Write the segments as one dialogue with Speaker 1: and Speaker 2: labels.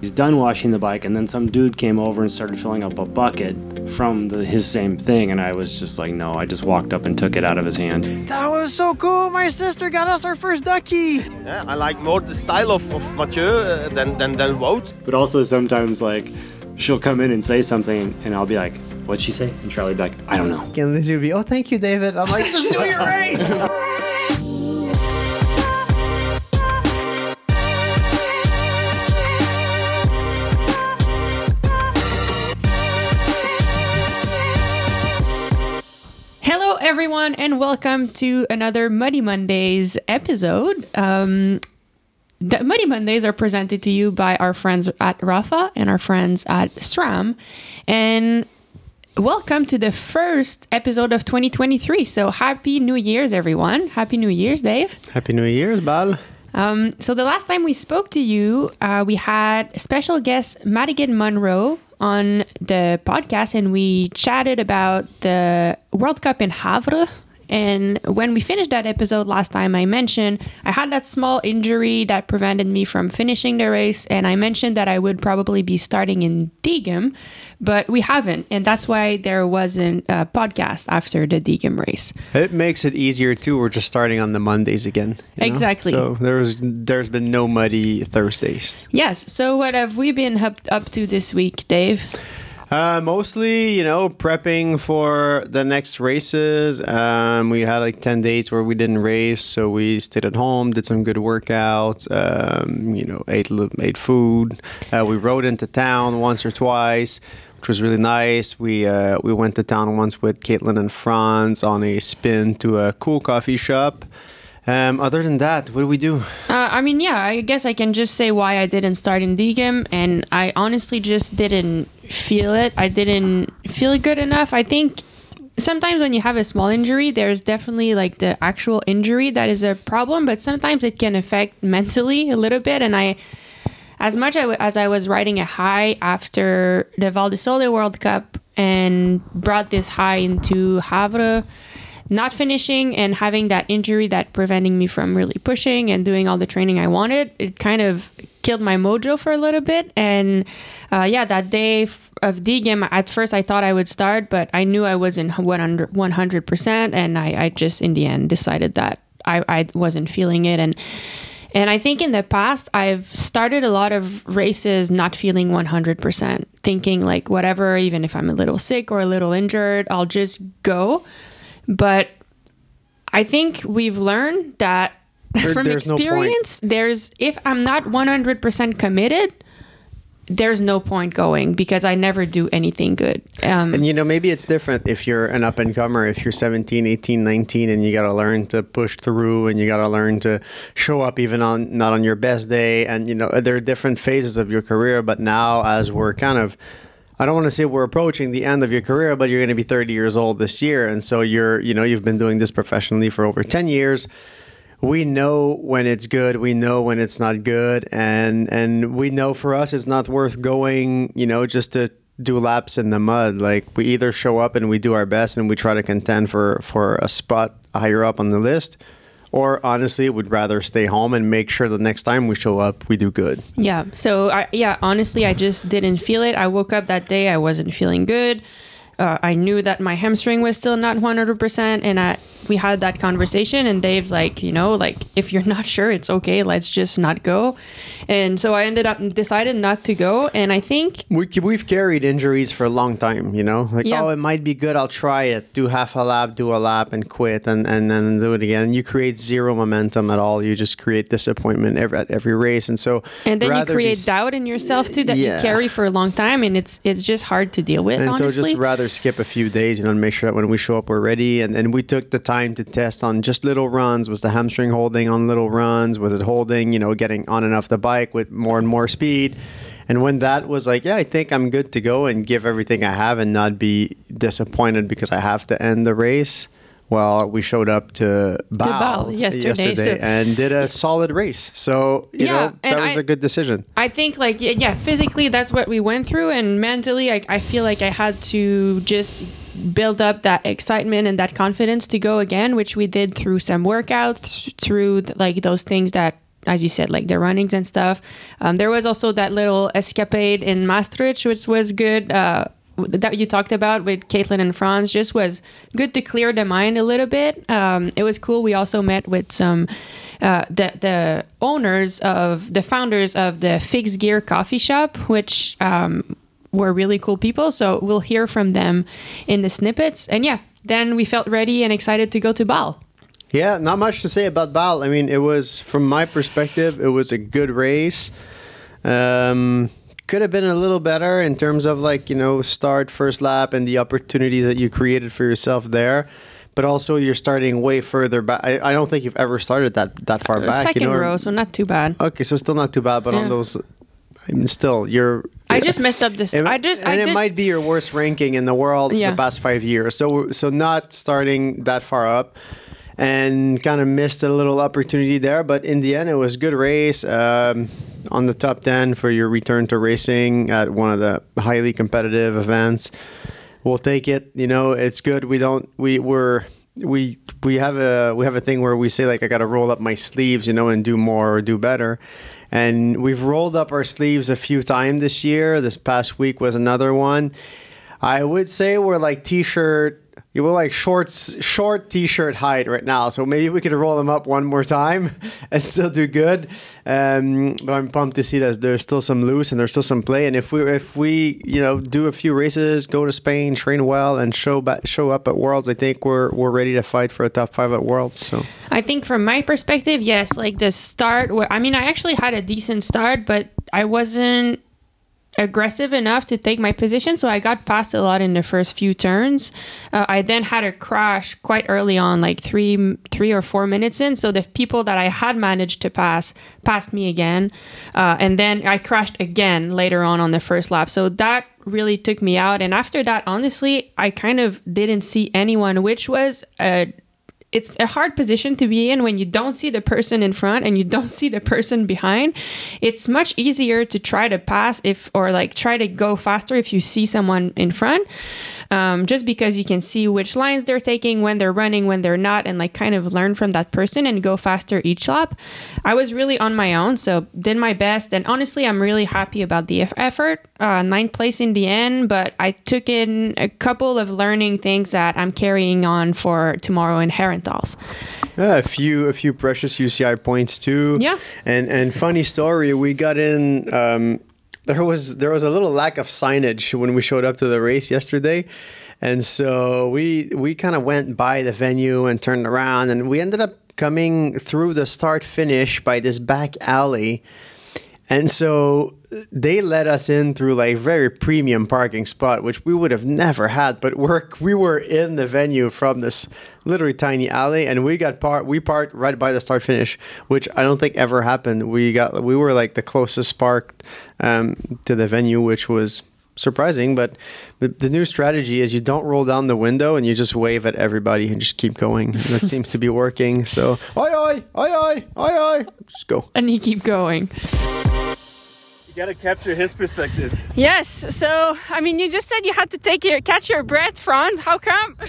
Speaker 1: He's done washing the bike, and then some dude came over and started filling up a bucket from the, his same thing, and I was just like, no. I just walked up and took it out of his hand.
Speaker 2: That was so cool. My sister got us our first ducky.
Speaker 3: Yeah, I like more the style of, of Mathieu uh, than, than, than Wout.
Speaker 1: But also sometimes like she'll come in and say something, and I'll be like, what'd she say? And Charlie'd be like, I don't know.
Speaker 2: And Lizzie would be, oh, thank you, David. I'm like, just do your race.
Speaker 4: Everyone, and welcome to another Muddy Mondays episode. Um, the Muddy Mondays are presented to you by our friends at Rapha and our friends at SRAM. And welcome to the first episode of 2023. So, happy New Year's, everyone. Happy New Year's, Dave.
Speaker 2: Happy New Year's, Bal.
Speaker 4: Um, so the last time we spoke to you, uh, we had special guest Madigan Munro on the podcast, and we chatted about the World Cup in Gavere. And when we finished that episode last time, I mentioned I had that small injury that prevented me from finishing the race, and I mentioned that I would probably be starting in Diegem, but we haven't, and that's why there wasn't a podcast after the Diegem race.
Speaker 2: It makes it easier too. We're just starting on the Mondays again. you know?
Speaker 4: Exactly.
Speaker 2: So there's there's been no muddy Thursdays.
Speaker 4: Yes. So what have we been up, up to this week, Dave?
Speaker 2: Uh, mostly, you know, prepping for the next races. Um, we had like 10 days where we didn't race, so we stayed at home, did some good workouts, um, you know, ate, ate food. Uh, we rode into town once or twice, which was really nice. We, uh, we went to town once with Caitlin and Franz on a spin to a cool coffee shop. Um, other than that, what do we do?
Speaker 4: Uh, I mean, yeah, I guess I can just say why I didn't start in Diegem, and I honestly just didn't feel it. I didn't feel good enough. I think sometimes when you have a small injury, there's definitely like the actual injury that is a problem, but sometimes it can affect mentally a little bit. And I, as much as I was riding a high after the Val di Sole World Cup and brought this high into Gavere, not finishing and having that injury that preventing me from really pushing and doing all the training I wanted, it kind of killed my mojo for a little bit. And uh, yeah, that day of of game, at first I thought I would start, but I knew I wasn't 100 100%. And I, I just, in the end, decided that I, I wasn't feeling it. And and I think in the past, I've started a lot of races not feeling 100%, thinking like, whatever, even if I'm a little sick or a little injured, I'll just go. But I think we've learned that from
Speaker 2: there's no
Speaker 4: experience, there's, if I'm not 100% committed, there's no point going because I never do anything good. Um,
Speaker 2: And you know, maybe it's different if you're an up and comer, if you're 17, 18, 19 and you got to learn to push through and you got to learn to show up even on not on your best day. And you know, there are different phases of your career, but now as we're kind of I don't want to say we're approaching the end of your career, but you're going to be 30 years old this year. And so you're, you know, you've been doing this professionally for over 10 years we know when it's good we know when it's not good and and we know for us it's not worth going you know just to do laps in the mud like we either show up and we do our best and we try to contend for for a spot higher up on the list or honestly would rather stay home and make sure the next time we show up we do good
Speaker 4: Yeah. So I, yeah, honestly, I just didn't feel it. I woke up that day, I wasn't feeling good. Uh, I knew that my hamstring was still not 100%. And I, we had that conversation, and Dave's like, you know, like, if you're not sure, it's okay. Let's just not go. And so I ended up decided not to go. And I think,
Speaker 2: we, we've carried injuries for a long time you know like
Speaker 4: Yeah.
Speaker 2: oh it might be good i'll try it do half a lap do a lap and quit and, and then do it again you create zero momentum at all you just create disappointment every, at every race and so
Speaker 4: and then you
Speaker 2: rather be
Speaker 4: create doubt in yourself too that
Speaker 2: Yeah.
Speaker 4: you carry for a long time. And it's, it's just hard to deal with,
Speaker 2: and
Speaker 4: honestly.
Speaker 2: so just rather skip a few days you know and make sure that when we show up we're ready. And, and we took the time to test on just little runs. Was the hamstring holding on little runs? Was it holding you know getting on and off the bike with more and more speed? And when that was like yeah i think i'm good to go and give everything i have and not be disappointed because i have to end the race well we showed up to Baal,
Speaker 4: Baal yesterday, so-
Speaker 2: and did a solid race so you
Speaker 4: Yeah,
Speaker 2: know that was
Speaker 4: I-
Speaker 2: a good decision
Speaker 4: I think like yeah, yeah, physically that's what we went through, and mentally I, I feel like I had to just build up that excitement and that confidence to go again, which we did through some workouts, through like those things that as you said, like the runnings and stuff. Um, there was also that little escapade in Maastricht, which was good. Uh, that you talked about with Caitlin and Franz just was good to clear the mind a little bit. Um, it was cool. We also met with some uh, the the owners of the founders of the Fixed Gear Coffee Shop, which um, were really cool people. So we'll hear from them in the snippets. And yeah, then we felt ready and excited to go to Baal.
Speaker 2: Yeah, not much to say about Baal. I mean, it was from my perspective, it was a good race. Um, could have been a little better in terms of like you know start first lap and the opportunities that you created for yourself there but also you're starting way further back i, I don't think you've ever started that that far back
Speaker 4: Second
Speaker 2: you know,
Speaker 4: row, so not too bad.
Speaker 2: okay so still not too bad but on those I mean, still you're
Speaker 4: I just messed up this.
Speaker 2: it-
Speaker 4: I just
Speaker 2: and
Speaker 4: I
Speaker 2: it
Speaker 4: did,
Speaker 2: might be your worst ranking in the world
Speaker 4: Yeah.
Speaker 2: the past five years. So so not starting that far up, and kind of missed a little opportunity there. But in the end, it was good race um, on the top ten for your return to racing at one of the highly competitive events. We'll take it. You know, it's good. We don't. We were. We we have a we have a thing where we say like I got to roll up my sleeves, you know, and do more or do better. And we've rolled up our sleeves a few times this year. This past week was another one. I would say we're like t-shirt. You were like shorts, short t-shirt height right now. So maybe we could roll them up one more time and still do good. Um, but I'm pumped to see that there's still some loose and there's still some play. And if we if we you know do a few races, go to Spain, train well, and show show up at Worlds, I think we're we're ready to fight for a top five at Worlds. So
Speaker 4: I think from my perspective, yes, like the start. I mean, I actually had a decent start, but I wasn't aggressive enough to take my position, so I got past a lot in the first few turns. Uh, I then had a crash quite early on, like three, three or four minutes in. So the people that I had managed to pass passed me again, uh, and then I crashed again later on on the first lap. So that really took me out. And after that, honestly, I kind of didn't see anyone, which was a it's a hard position to be in when you don't see the person in front and you don't see the person behind. It's much easier to try to pass if or like try to go faster if you see someone in front. Um, just because you can see which lines they're taking, when they're running, when they're not, and like kind of learn from that person and go faster each lap. I was really on my own, so did my best. And honestly, I'm really happy about the effort. Uh, ninth place in the end, but I took in a couple of learning things that I'm carrying on for tomorrow in Herentals.
Speaker 2: Yeah, a few a few precious UCI points too.
Speaker 4: Yeah.
Speaker 2: And and funny story, we got in um there was there was a little lack of signage when we showed up to the race yesterday. And so we we kind of went by the venue and turned around and we ended up coming through the start finish by this back alley. And so they let us in through like very premium parking spot, which we would have never had. But we're we were in the venue from this literally tiny alley, and we got part we parked right by the start finish, which I don't think ever happened. We got we were like the closest parked um, to the venue, which was surprising. But the, the new strategy is you don't roll down the window and you just wave at everybody and just keep going. that seems to be working. So oi oi oi oi oi oi, just go.
Speaker 4: And you keep going.
Speaker 5: You gotta capture his perspective.
Speaker 6: Yes. So, I mean, you just said you had to take your catch your breath, Franz. How come?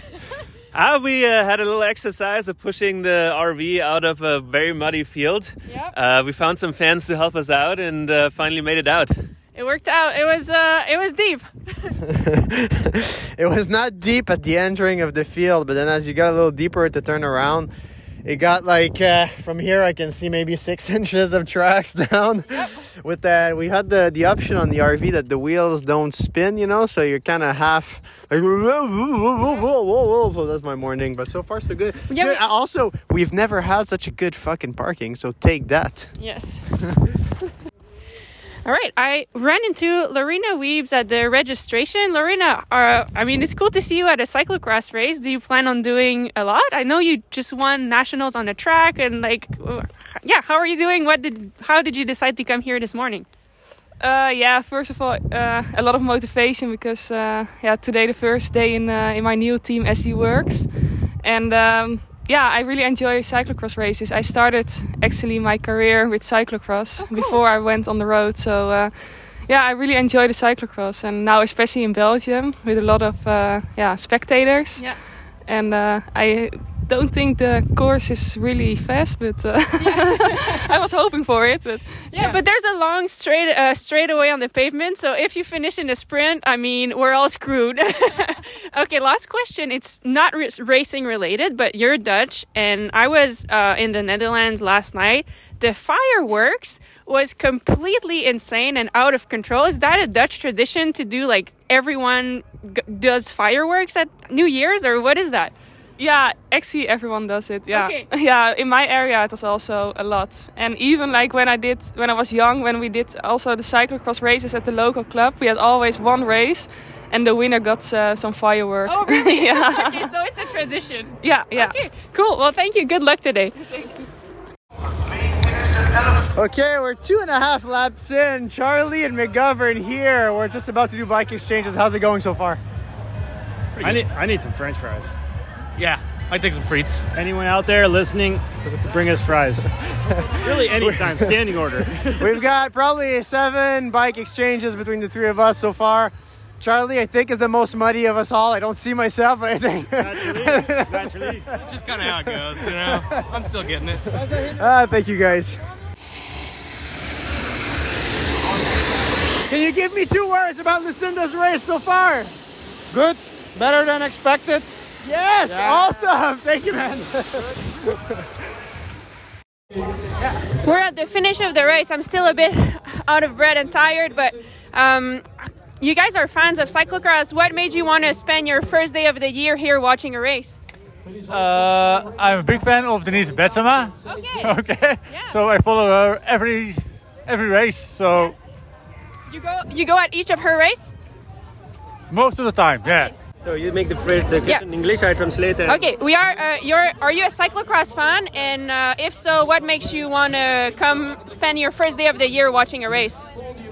Speaker 5: Ah, we uh, had a little exercise of pushing the RV out of a very muddy field.
Speaker 6: Yep.
Speaker 5: Uh, we found some fans to help us out and uh, finally made it out.
Speaker 6: It worked out. It was uh, it was deep.
Speaker 2: it was not deep at the entering of the field, but then as you got a little deeper to turn around, it got like uh, from here I can see maybe six inches of tracks down. With that, we had the the option on the RV that the wheels don't spin, you know, so you're kind of half like so that's my morning. But so far so good.
Speaker 6: Yeah,
Speaker 2: Good.
Speaker 6: we-
Speaker 2: Also, we've never had such a good fucking parking, so take that.
Speaker 6: Yes. All right, I ran into Lorena Wiebes at the registration. Lorena, uh, I mean, it's cool to see you at a cyclocross race. Do you plan on doing a lot? I know you just won nationals on the track, and like, uh, yeah, how are you doing? What did, how did you decide to come here this morning?
Speaker 7: Uh, yeah, first of all, uh, a lot of motivation because uh, yeah, today the first day in uh, in my new team SD Worx, and um, yeah, I really enjoy cyclocross races. I started actually my career with cyclocross before I went on the road, so uh, yeah, I really enjoy the cyclocross, and now especially in Belgium with a lot of uh, yeah spectators,
Speaker 6: Yeah.
Speaker 7: and uh, I don't think the course is really fast, but uh, I was hoping for it. But
Speaker 4: Yeah, but there's a long straight uh, straightaway on the pavement. So if you finish in a sprint, I mean, we're all screwed. okay, last question. It's not r- racing related, but you're Dutch, and I was uh, in the Netherlands last night. The fireworks was completely insane and out of control. Is that a Dutch tradition to do like everyone g- does fireworks at New Year's, or what is that?
Speaker 7: Yeah, actually everyone does it. Yeah,
Speaker 4: Okay.
Speaker 7: yeah. In my area, it was also a lot, and even like when I did when I was young, when we did also the cyclocross races at the local club, we had always one race, and the winner got uh, some firework.
Speaker 4: Oh, really?
Speaker 7: yeah,
Speaker 4: okay, so it's a tradition.
Speaker 7: yeah, yeah.
Speaker 4: Okay, cool. Well, thank you. Good luck today.
Speaker 2: Okay, we're two and a half laps in. Charlie and McGovern here. We're just about to do bike exchanges. How's it going so far?
Speaker 1: I need I need some French fries.
Speaker 5: Yeah, I take some frites.
Speaker 1: Anyone out there listening, bring us fries. really, anytime, standing order.
Speaker 2: We've got probably seven bike exchanges between the three of us so far. Charlie, I think, is the most muddy of us all. I don't see myself, but I think.
Speaker 1: Naturally, naturally.
Speaker 5: It's just kind of how it goes, you know. I'm still getting it.
Speaker 2: Ah, thank you guys. Can you give me two words about Lucinda's race so far?
Speaker 8: Good, better than expected.
Speaker 2: Yes, awesome. Thank you, man.
Speaker 4: We're at the finish of the race. I'm still a bit out of breath and tired, but um, you guys are fans of cyclocross. What made you want to spend your first day of the year here watching a race?
Speaker 9: Uh, I'm a big fan of Denise Betsema.
Speaker 4: Okay.
Speaker 9: Okay. Yeah. So I follow her every every race. So
Speaker 4: You go. You go at each of her race.
Speaker 9: most of the time, yeah.
Speaker 10: So you make the phrase the
Speaker 4: Yeah.
Speaker 10: in English. I translate it.
Speaker 4: Okay, we are. Uh, you're. Are you a cyclocross fan? And uh, if so, what makes you want to come spend your first day of the year watching a race?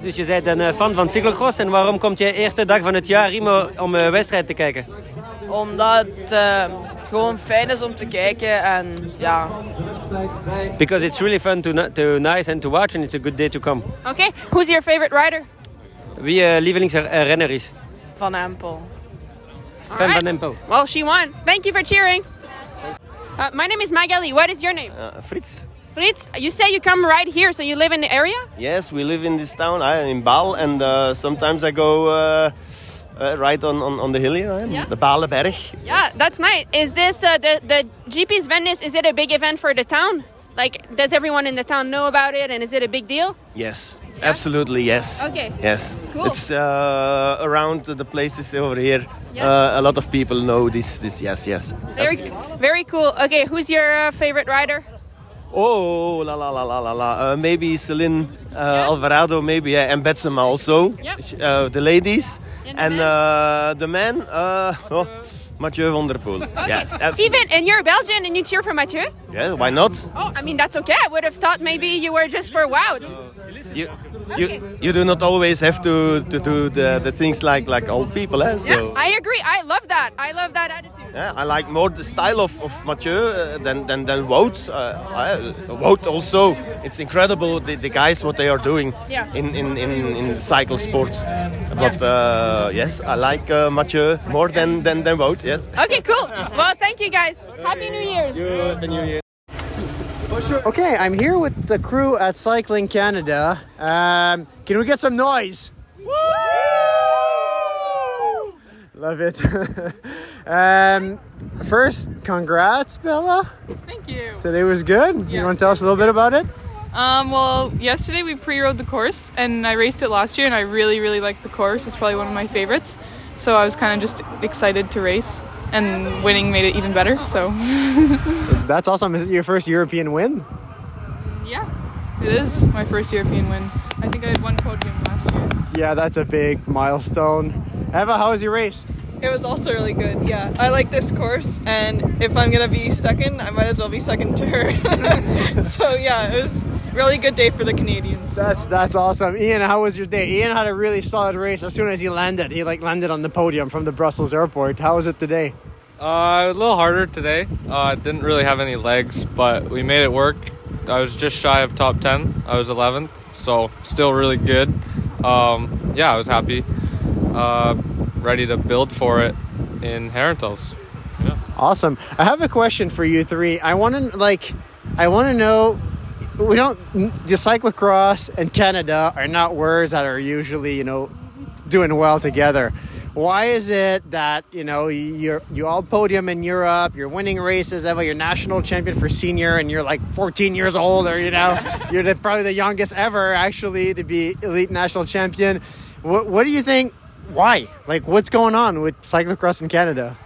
Speaker 11: Dus je bent een eh, fan van cyclocross en waarom komt je eerste dag van het jaar hier om- een wedstrijd te kijken?
Speaker 12: Omdat het eh, gewoon fijn is om te kijken en ja.
Speaker 11: Because it's really fun to, to nice and to watch and it's a good day to come.
Speaker 4: Okay, who's your favorite rider?
Speaker 11: Wie je lievelingsrenner is?
Speaker 12: Van Empel.
Speaker 4: All
Speaker 11: Fan
Speaker 4: right.
Speaker 11: van
Speaker 4: Well, she won. Thank you for cheering. Uh, my name is Maghalie. What is your name?
Speaker 3: Uh, Fritz.
Speaker 4: Fritz, you say you come right here, so you live in the area?
Speaker 3: Yes, we live in this town, uh, in Baal, and uh, sometimes I go uh, uh, right on, on, on the hill here, uh,
Speaker 4: Yeah.
Speaker 3: the Balenberg.
Speaker 4: Yeah, that's nice. Is this uh, the the GP Sven Nys? Is it a big event for the town? Like, does everyone in the town know about it, and is it a big deal?
Speaker 3: Yes, absolutely, yes.
Speaker 4: Okay.
Speaker 3: Yes,
Speaker 4: Cool.
Speaker 3: it's uh, around the places over here.
Speaker 4: Yeah.
Speaker 3: Uh, a lot of people know this. This, yes, yes.
Speaker 4: Very, very cool. Okay, who's your uh, favorite rider?
Speaker 3: Oh, la la la la la la. Uh, maybe Ceylin uh, Alvarado, maybe, yeah, and Betsema also.
Speaker 4: Yep.
Speaker 3: Uh, the ladies.
Speaker 4: And the
Speaker 3: and
Speaker 4: men?
Speaker 3: uh, the men, uh, oh, Mathieu van der Poel. Yes, absolutely.
Speaker 4: Even and you're Belgian and you cheer for Mathieu.
Speaker 3: Yeah, why not?
Speaker 4: Oh, I mean that's okay. I would have thought maybe you were just for Wout.
Speaker 3: You, you, you do not always have to, to do the, the things like, like old people, eh? So.
Speaker 4: Yeah, I agree. I love that. I love that attitude.
Speaker 3: Yeah, I like more the style of, of Mathieu uh, than, than, than Wout. Uh, Wout also, it's incredible the, the guys what they are doing
Speaker 4: Yeah.
Speaker 3: in, in, in, in the cycle sport. But uh, yes, I like uh, Mathieu more than, than, than Wout, yes.
Speaker 4: Okay, cool. Well, thank you guys. Happy New Year's.
Speaker 3: Happy New Year.
Speaker 2: Okay, I'm here with the crew at Cycling Canada. Um, can we get some noise? Love it. um, first, congrats, Bella.
Speaker 13: Thank you.
Speaker 2: Today was good. You want to tell us a little bit about it?
Speaker 13: Um, well, yesterday we pre-rode the course, and I raced it last year, and I really, really liked the course. It's probably one of my favorites. So I was kind of just excited to race, and winning made it even better. So
Speaker 2: That's awesome. Is it your first European win?
Speaker 13: yeah, it is my first European win. I think I had one podium last year.
Speaker 2: Yeah, that's a big milestone. Eva, how was your race?
Speaker 14: It was also really good. Yeah, I like this course, and if I'm gonna be second, I might as well be second to her. so yeah, it was really good day for the Canadians.
Speaker 2: That's that's awesome. Ian, how was your day? Ian had a really solid race as soon as he landed. He like landed on the podium from the Brussels airport. How was it today?
Speaker 15: Uh, a little harder today. Uh, didn't really have any legs, but we made it work. I was just shy of top 10. I was 11th, so still really good. Um, yeah, I was happy. Uh, ready to build for it in Herentals. Yeah.
Speaker 2: Awesome. I have a question for you three. I want to like, I want to know. We don't. The cyclocross and Canada are not words that are usually, you know, doing well together. Why is it that you know you're you all podium in Europe, you're winning races, Eva, you're national champion for senior, and you're like 14 years old, or you know, you're the, probably the youngest ever actually to be elite national champion. What what do you think? Why? Like, what's going on with cyclocross in Canada?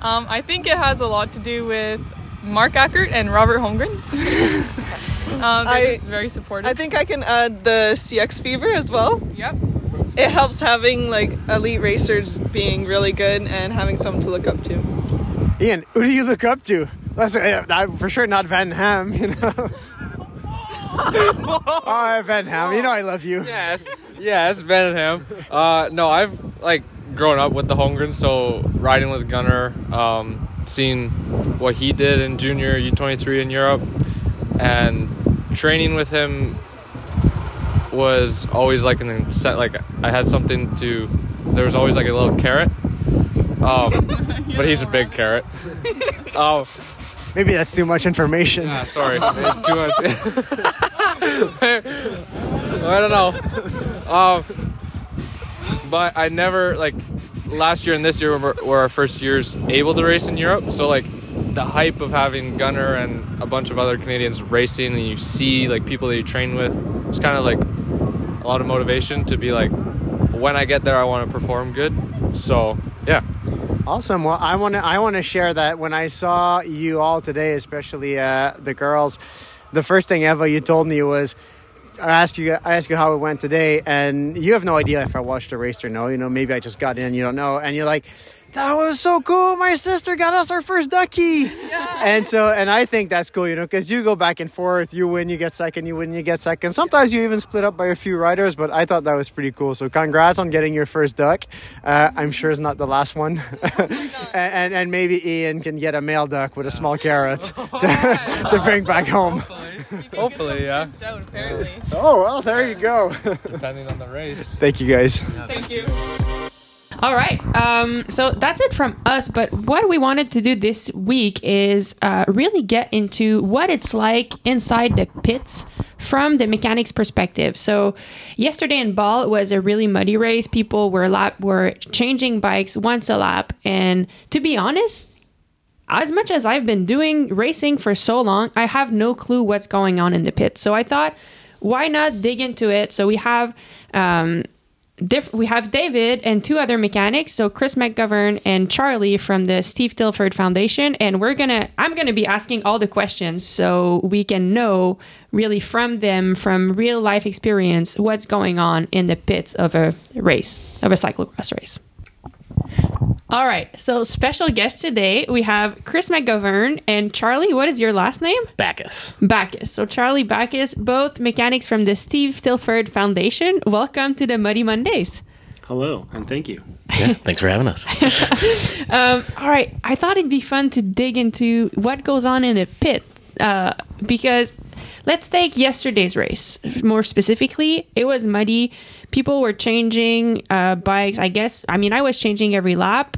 Speaker 13: Um, I think it has a lot to do with Mark Ackert and Robert Holmgren. um, they're
Speaker 14: I-
Speaker 13: just very supportive.
Speaker 14: I think I can add the CX fever as well.
Speaker 13: Yep.
Speaker 14: It helps having like elite racers being really good and having someone to look up to.
Speaker 2: Ian, who do you look up to? That's uh, for sure not Van Ham, you know. Oh, Van Ham, you know I love you.
Speaker 15: Yes, yes, Benham. Uh, no, I've like grown up with the Holmgren, so riding with Gunnar, um, seeing what he did in junior U23 in Europe, and training with him was always like an incent. Like I had something to. There was always like a little carrot. Um, but he's a big carrot. Oh,
Speaker 2: Maybe that's too much information.
Speaker 15: Ah, sorry, too much. I don't know. Um, but I never like last year and this year were, were our first years able to race in Europe. So like the hype of having Gunnar and a bunch of other Canadians racing, and you see like people that you train with, it's kind of like a lot of motivation to be like, when I get there, I want to perform good. So yeah.
Speaker 2: Awesome. Well, I want to I want to share that when I saw you all today, especially uh, the girls, the first thing Eva you told me was. I asked you. I asked you how it went today, and you have no idea if I watched the race or no. You know, maybe I just got in. You don't know, and you're like, "That was so cool! My sister got us our first ducky." And so, and I think that's cool. You know, because you go back and forth. You win, you get second. You win, you get second. Sometimes you even split up by a few riders. But I thought that was pretty cool. So, congrats on getting your first duck. Uh, I'm sure it's not the last one. and, and and maybe Ian can get a male duck with a small carrot to, to bring back home.
Speaker 15: Hopefully, yeah.
Speaker 2: Oh well, there you go.
Speaker 15: Depending on the race.
Speaker 2: Thank you guys.
Speaker 13: Thank you.
Speaker 4: All right. Um, so that's it from us. But what we wanted to do this week is uh, really get into what it's like inside the pits from the mechanics perspective. So yesterday in Baal it was a really muddy race. People were a lap were changing bikes once a lap, and to be honest, as much as I've been doing racing for so long, I have no clue what's going on in the pit. So I thought, why not dig into it? So we have um, diff- we have David and two other mechanics, so Chris McGovern and Charlie from the Steve Tilford Foundation, and we're gonna I'm gonna be asking all the questions so we can know really from them, from real life experience, what's going on in the pits of a race, of a cyclocross race. All right, so special guest today we have Chris McGovern and Charlie. What is your last name?
Speaker 16: Bacchus.
Speaker 4: Bacchus. So Charlie Bacchus, both mechanics from the Steve Tilford Foundation. Welcome to the Muddy Mondays.
Speaker 1: Hello, and thank you.
Speaker 16: Yeah, thanks for having us.
Speaker 4: Um, all right, I thought it'd be fun to dig into what goes on in a pit uh, because let's take yesterday's race more specifically. It was muddy. People were changing uh, bikes. I guess. I mean, I was changing every lap.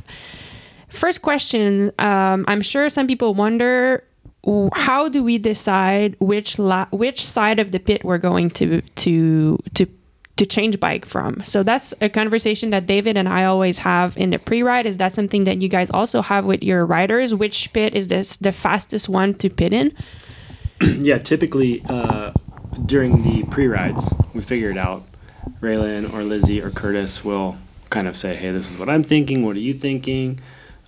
Speaker 4: First question. Um, I'm sure some people wonder how do we decide which la- which side of the pit we're going to to to to change bike from. So that's a conversation that David and I always have in the pre-ride. Is that something that you guys also have with your riders? Which pit is this the fastest one to pit in?
Speaker 1: yeah, typically uh, during the pre-rides, we figure it out. Raylyn or Lizzie or Curtis will kind of say, "Hey, this is what I'm thinking. What are you thinking?"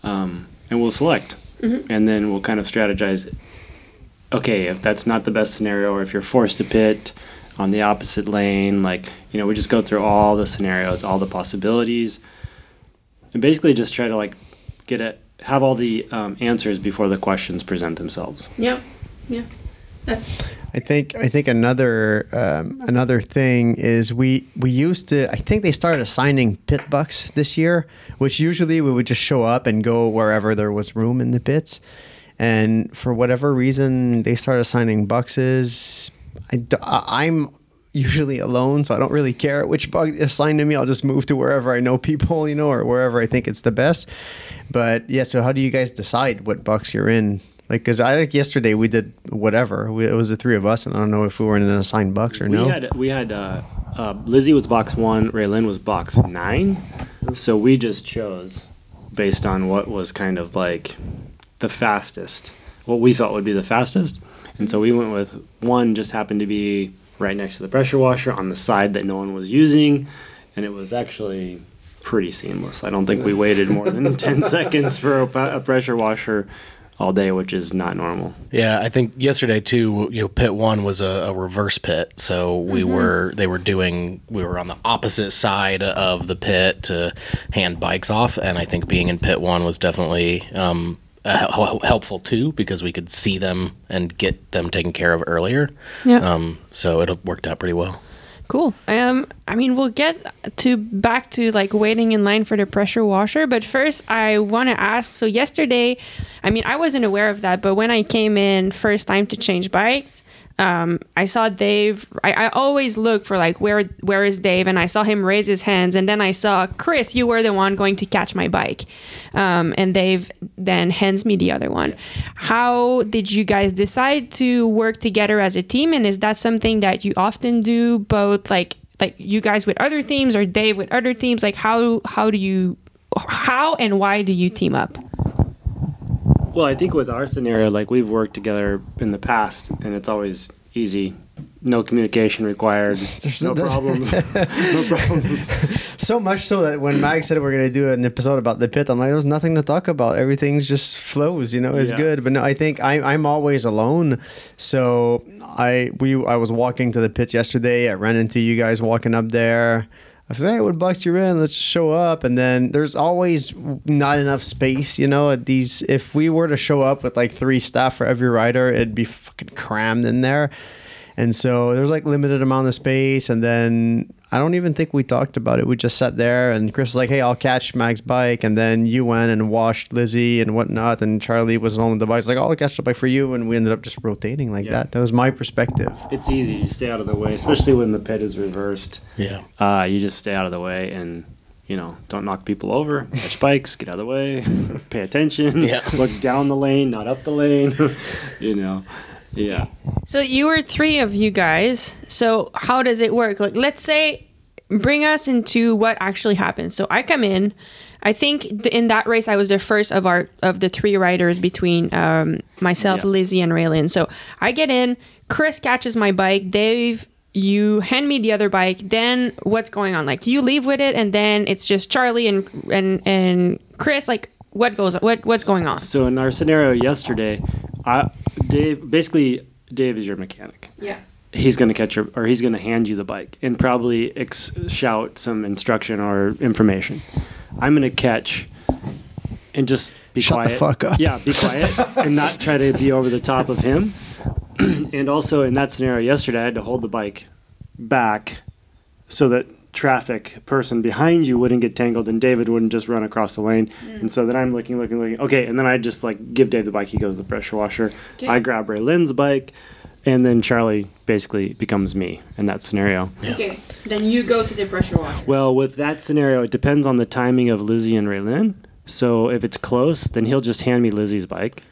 Speaker 1: Um, and we'll select,
Speaker 4: Mhm.
Speaker 1: and then we'll kind of strategize. Okay, if that's not the best scenario, or if you're forced to pit on the opposite lane, like you know, we just go through all the scenarios, all the possibilities, and basically just try to like get it, have all the um, answers before the questions present themselves.
Speaker 4: Yeah, yeah, that's
Speaker 2: I think I think another um, another thing is we we used to I think they started assigning pit bucks this year, which usually we would just show up and go wherever there was room in the pits, and for whatever reason they started assigning buxes. I, I'm usually alone, so I don't really care which bug assigned to me. I'll just move to wherever I know people, you know, or wherever I think it's the best. But yeah, so how do you guys decide what box you're in? Like, because I think yesterday we did whatever. We, it was the three of us, and I don't know if we were in an assigned box or
Speaker 1: we
Speaker 2: no.
Speaker 1: had we had uh, uh, Lizzie was box one, Raylyn was box nine, so we just chose based on what was kind of like the fastest, what we felt would be the fastest, and so we went with one. Just happened to be right next to the pressure washer on the side that no one was using, and it was actually pretty seamless. I don't think we waited more than ten seconds for a, a pressure washer all day, which is not normal.
Speaker 16: Yeah, I think yesterday too. You know, pit one was a, a reverse pit, so we
Speaker 1: Mhm.
Speaker 16: were they were doing we were on the opposite side of the pit to hand bikes off, and I think being in pit one was definitely um, uh, helpful too because we could see them and get them taken care of earlier.
Speaker 4: Yeah.
Speaker 16: Um, so it worked out pretty well.
Speaker 4: Cool. Um, I mean, we'll get to back to like waiting in line for the pressure washer, but first I want to ask. So yesterday, I mean, I wasn't aware of that, but when I came in first time to change bikes, um, I saw Dave. I, I always look for like where where is Dave, and I saw him raise his hands, and then I saw Chris. You were the one going to catch my bike, um, and Dave then hands me the other one. How did you guys decide to work together as a team, and is that something that you often do, both like like you guys with other teams or Dave with other teams? Like how how do you how and why do you team up?
Speaker 1: Well, I think with our scenario, like we've worked together in the past, and it's always easy. No communication required. no problems. no problems.
Speaker 2: so much so that when Mag said we're going to do an episode about the pit, I'm like, there's nothing to talk about. Everything's just flows, you know, it's
Speaker 1: Yeah.
Speaker 2: good. But no, I think I, I'm always alone. So I we I was walking to the pits yesterday. I ran into you guys walking up there. I like, hey, what box you're in? Let's show up. And then there's always not enough space, you know, at these. If we were to show up with like three staff for every rider, it'd be fucking crammed in there. And so there's like limited amount of space. And then I don't even think we talked about it. We just sat there and Chris was like, hey, I'll catch Mag's bike. And then you went and washed Lizzie and whatnot. And Charlie was on the bike. He's like, oh, I'll catch the bike for you. And we ended up just rotating like that. That was my perspective.
Speaker 1: It's easy. You stay out of the way, especially when the pit is reversed.
Speaker 16: Yeah.
Speaker 1: Uh, you just stay out of the way and, you know, don't knock people over, catch bikes, get out of the way, pay attention,
Speaker 16: Yeah.
Speaker 1: look down the lane, not up the lane, you know. Yeah.
Speaker 4: So you were three of you guys. So how does it work? Like, let's say, bring us into what actually happened. So I come in. I think th- in that race I was the first of our of the three riders between um, myself,
Speaker 17: Yeah.
Speaker 4: Lizzie, and Raylyn. So I get in. Chris catches my bike. Dave, you hand me the other bike. Then what's going on? Like you leave with it, and then it's just Charlie and and and Chris. Like what goes? What what's going on?
Speaker 1: So in our scenario yesterday, I, Dave, basically, Dave is your mechanic.
Speaker 4: Yeah.
Speaker 1: he's going to catch your or he's going to hand you the bike and probably ex- shout some instruction or information. I'm going to catch and just be
Speaker 2: Shut the
Speaker 1: quiet.
Speaker 2: fuck up.
Speaker 1: Yeah, be quiet and not try to be over the top of him. and also in that scenario yesterday, I had to hold the bike back so that traffic person behind you wouldn't get tangled and David wouldn't just run across the lane. Mm. And so then I'm looking, looking, looking. Okay, and then I just like give Dave the bike. He goes to the pressure washer.
Speaker 4: Okay.
Speaker 1: I grab Raylyn's bike, and then Charlie basically becomes me in that scenario.
Speaker 4: Okay. Then you go to the pressure washer.
Speaker 1: Well, with that scenario, it depends on the timing of Lizzie and Raylyn. So if it's close, then he'll just hand me Lizzie's bike,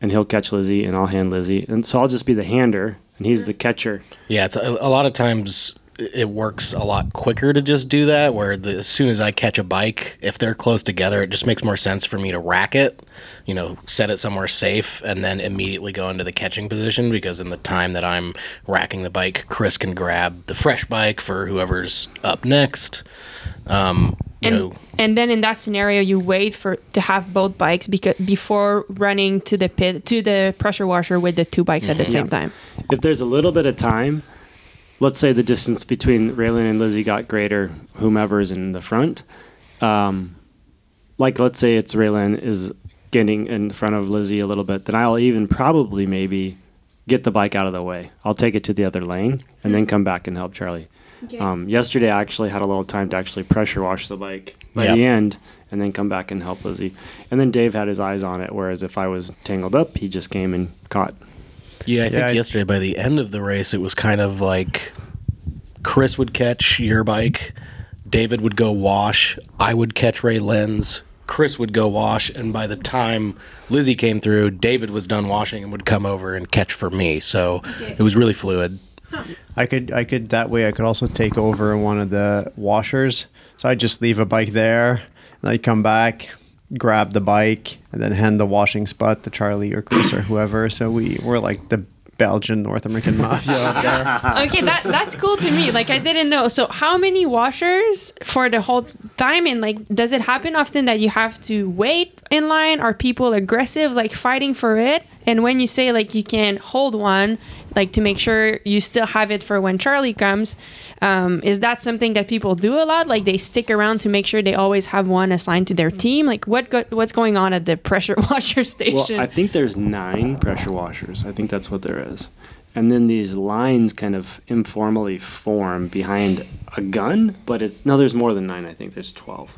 Speaker 1: and he'll catch Lizzie, and I'll hand Lizzie, and so I'll just be the hander, and he's mm. the catcher.
Speaker 16: Yeah, it's a, a lot of times it works a lot quicker to just do that. Where the, as soon as I catch a bike, if they're close together, it just makes more sense for me to rack it. You know, set it somewhere safe, and then immediately go into the catching position. Because in the time that I'm racking the bike, Chris can grab the fresh bike for whoever's up next. Um, you
Speaker 4: and
Speaker 16: know,
Speaker 4: and then in that scenario you wait for to have both bikes because before running to the pit to the pressure washer with the two bikes at the same
Speaker 1: Yeah.
Speaker 4: time
Speaker 1: If there's a little bit of time, let's say the distance between Raylyn and Lizzie got greater, whomever's in the front. Um, like let's say it's Raylyn is getting in front of Lizzie a little bit, then I'll even probably maybe get the bike out of the way. I'll take it to the other lane and then come back and help Charlie.
Speaker 4: Okay.
Speaker 1: Um, yesterday, I actually had a little time to actually pressure wash the bike by
Speaker 16: Yeah.
Speaker 1: the end and then come back and help Lizzie. And then Dave had his eyes on it, whereas if I was tangled up, he just came and caught.
Speaker 16: Yeah, I
Speaker 1: Yeah,
Speaker 16: think
Speaker 1: I-
Speaker 16: yesterday by the end of the race, it was kind of like Chris would catch your bike, David would go wash, I would catch Raylyn's, Chris would go wash, and by the time Lizzie came through, David was done washing and would come over and catch for me. So it was really fluid.
Speaker 2: I could I could that way I could also take over one of the washers. So I'd just leave a bike there and I'd come back, grab the bike, and then hand the washing spot to Charlie or Chris or whoever. So we were like the Belgian North American mafia up there.
Speaker 4: okay, that that's cool to me. Like I didn't know. So how many washers for the whole time? And like, does it happen often that you have to wait in line? Are people aggressive, like fighting for it? And when you say like you can hold one, like to make sure you still have it for when Charlie comes, um, is that something that people do a lot? Like they stick around to make sure they always have one assigned to their team. Like what go- what's going on at the pressure washer station?
Speaker 1: Well, I think there's nine pressure washers. I think that's what there is. And then these lines kind of informally form behind a gun, but it's no, there's more than nine. I think there's 12.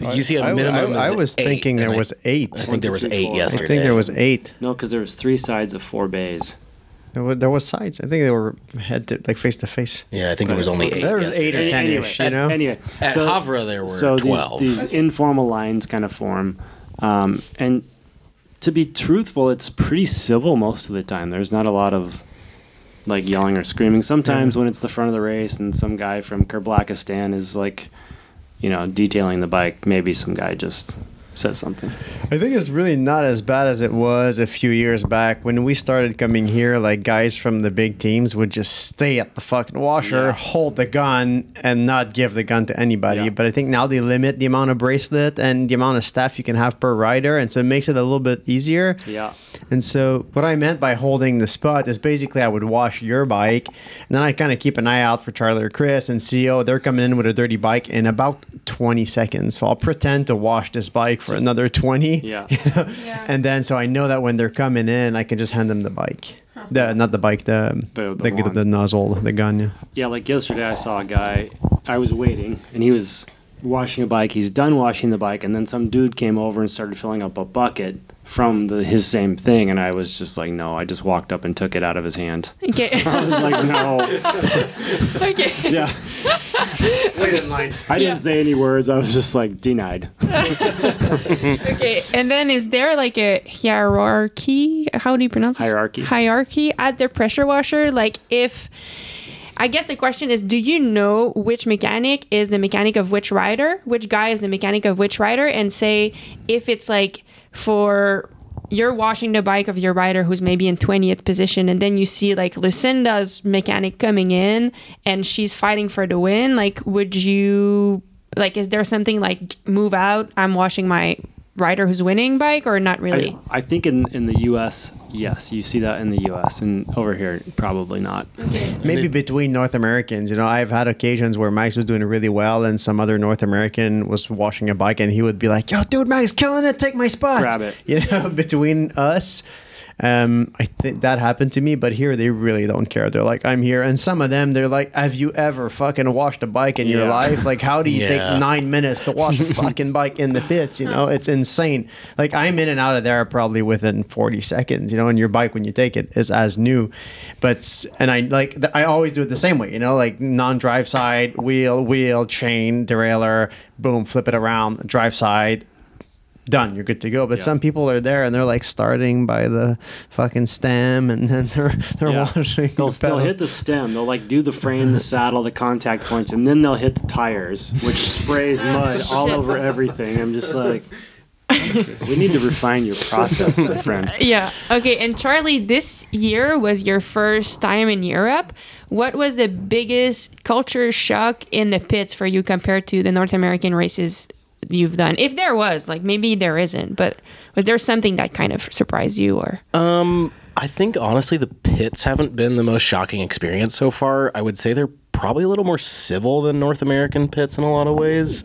Speaker 16: You see, a
Speaker 2: I-
Speaker 16: minimum.
Speaker 2: I- I
Speaker 16: is
Speaker 2: was
Speaker 16: eight,
Speaker 2: thinking there
Speaker 16: I-
Speaker 2: was eight.
Speaker 16: I think there was eight yesterday.
Speaker 2: I think there was eight.
Speaker 1: No, because there was three sides of four bays.
Speaker 2: There was, there was sides. I think they were head to like face to face.
Speaker 16: Yeah, I think it was only eight.
Speaker 2: There was eight or
Speaker 1: Any-
Speaker 2: ten
Speaker 1: anyway,
Speaker 2: ish. You know.
Speaker 1: Anyway,
Speaker 16: At Gavere, there were
Speaker 1: so these-
Speaker 16: 12.
Speaker 1: These, informal lines kind of form, um, and to be truthful, it's pretty civil most of the time. There's not a lot of like yelling or screaming. Sometimes when it's the front of the race and some guy from Kerblakistan is like, you know, detailing the bike, maybe some guy just says something.
Speaker 2: I think it's really not as bad as it was a few years back when we started coming here. Like guys from the big teams would just stay at the fucking washer,
Speaker 1: Yeah.
Speaker 2: hold the gun, and not give the gun to anybody.
Speaker 1: Yeah.
Speaker 2: But I think now they limit the amount of bracelet and the amount of staff you can have per rider, and so it makes it a little bit easier.
Speaker 1: Yeah.
Speaker 2: And so, what I meant by holding the spot is basically I would wash your bike, and then I kind of keep an eye out for Charlie or Chris and see, oh, they're coming in with a dirty bike in about 20 seconds. So I'll pretend to wash this bike for another 20.
Speaker 1: Yeah.
Speaker 2: you know? And then, so I know that when they're coming in, I can just hand them the bike. The, not the bike, the
Speaker 1: The-
Speaker 2: the,
Speaker 1: the
Speaker 2: the,
Speaker 1: wand.
Speaker 2: nozzle, the gun. Yeah.
Speaker 1: Yeah, like yesterday, I saw a guy. I was waiting, and he was washing a bike. He's done washing the bike, and then some dude came over and started filling up a bucket from the his same thing, and I was just like, no. I just walked up and took it out of his hand.
Speaker 4: okay.
Speaker 1: I was like, no.
Speaker 4: okay.
Speaker 1: Yeah.
Speaker 2: Wait in line.
Speaker 1: I didn't say any words. I was just like denied.
Speaker 4: okay, and then is there like a hierarchy? How do you pronounce this?
Speaker 1: Hierarchy.
Speaker 4: Hierarchy at the pressure washer. Like if, I guess the question is, do you know which mechanic is the mechanic of which rider? Which guy is the mechanic of which rider? And say if it's like for you're washing the bike of your rider who's maybe in 20th position and then you see like lucinda's mechanic coming in and she's fighting for the win like would you like is there something like move out i'm washing my rider who's winning bike or not really
Speaker 1: I, I think in in the U.S. Yes, you see that in the U.S. and over here probably not.
Speaker 2: Maybe between North Americans, you know, I've had occasions where Max was doing really well, and some other North American was washing a bike, and he would be like, "Yo, dude, Max, killing it! Take my spot!"
Speaker 1: Grab it.
Speaker 2: You know, between us. Um, I think that happened to me, but here they really don't care. They're like, "I'm here," and some of them, they're like, "Have you ever fucking washed a bike in your life? Like, how do you
Speaker 16: Yeah.
Speaker 2: take nine minutes to wash a fucking bike in the pits? You know, it's insane. Like, I'm in and out of there probably within 40 seconds. You know, and your bike when you take it is as new, but and I like I always do it the same way. You know, like non-drive side, wheel, wheel, chain, derailleur, boom, flip it around, drive side done you're good to go but
Speaker 1: Yeah.
Speaker 2: some people are there and they're like starting by the fucking stem and then they're they're
Speaker 1: Yeah.
Speaker 2: washing
Speaker 1: They'll,
Speaker 2: the
Speaker 1: they'll hit the stem. They'll like do the frame, the saddle, the contact points, and then they'll hit the tires, which sprays mud all over everything. I'm just like, we need to refine your process, my friend.
Speaker 4: yeah okay and charlie this year was your first time in europe what was the biggest culture shock in the pits for you compared to the north american races you've done if there was like maybe there isn't but was there something that kind of surprised you or
Speaker 16: Um, I think honestly the pits haven't been the most shocking experience so far. I would say they're probably a little more civil than North American pits in a lot of ways.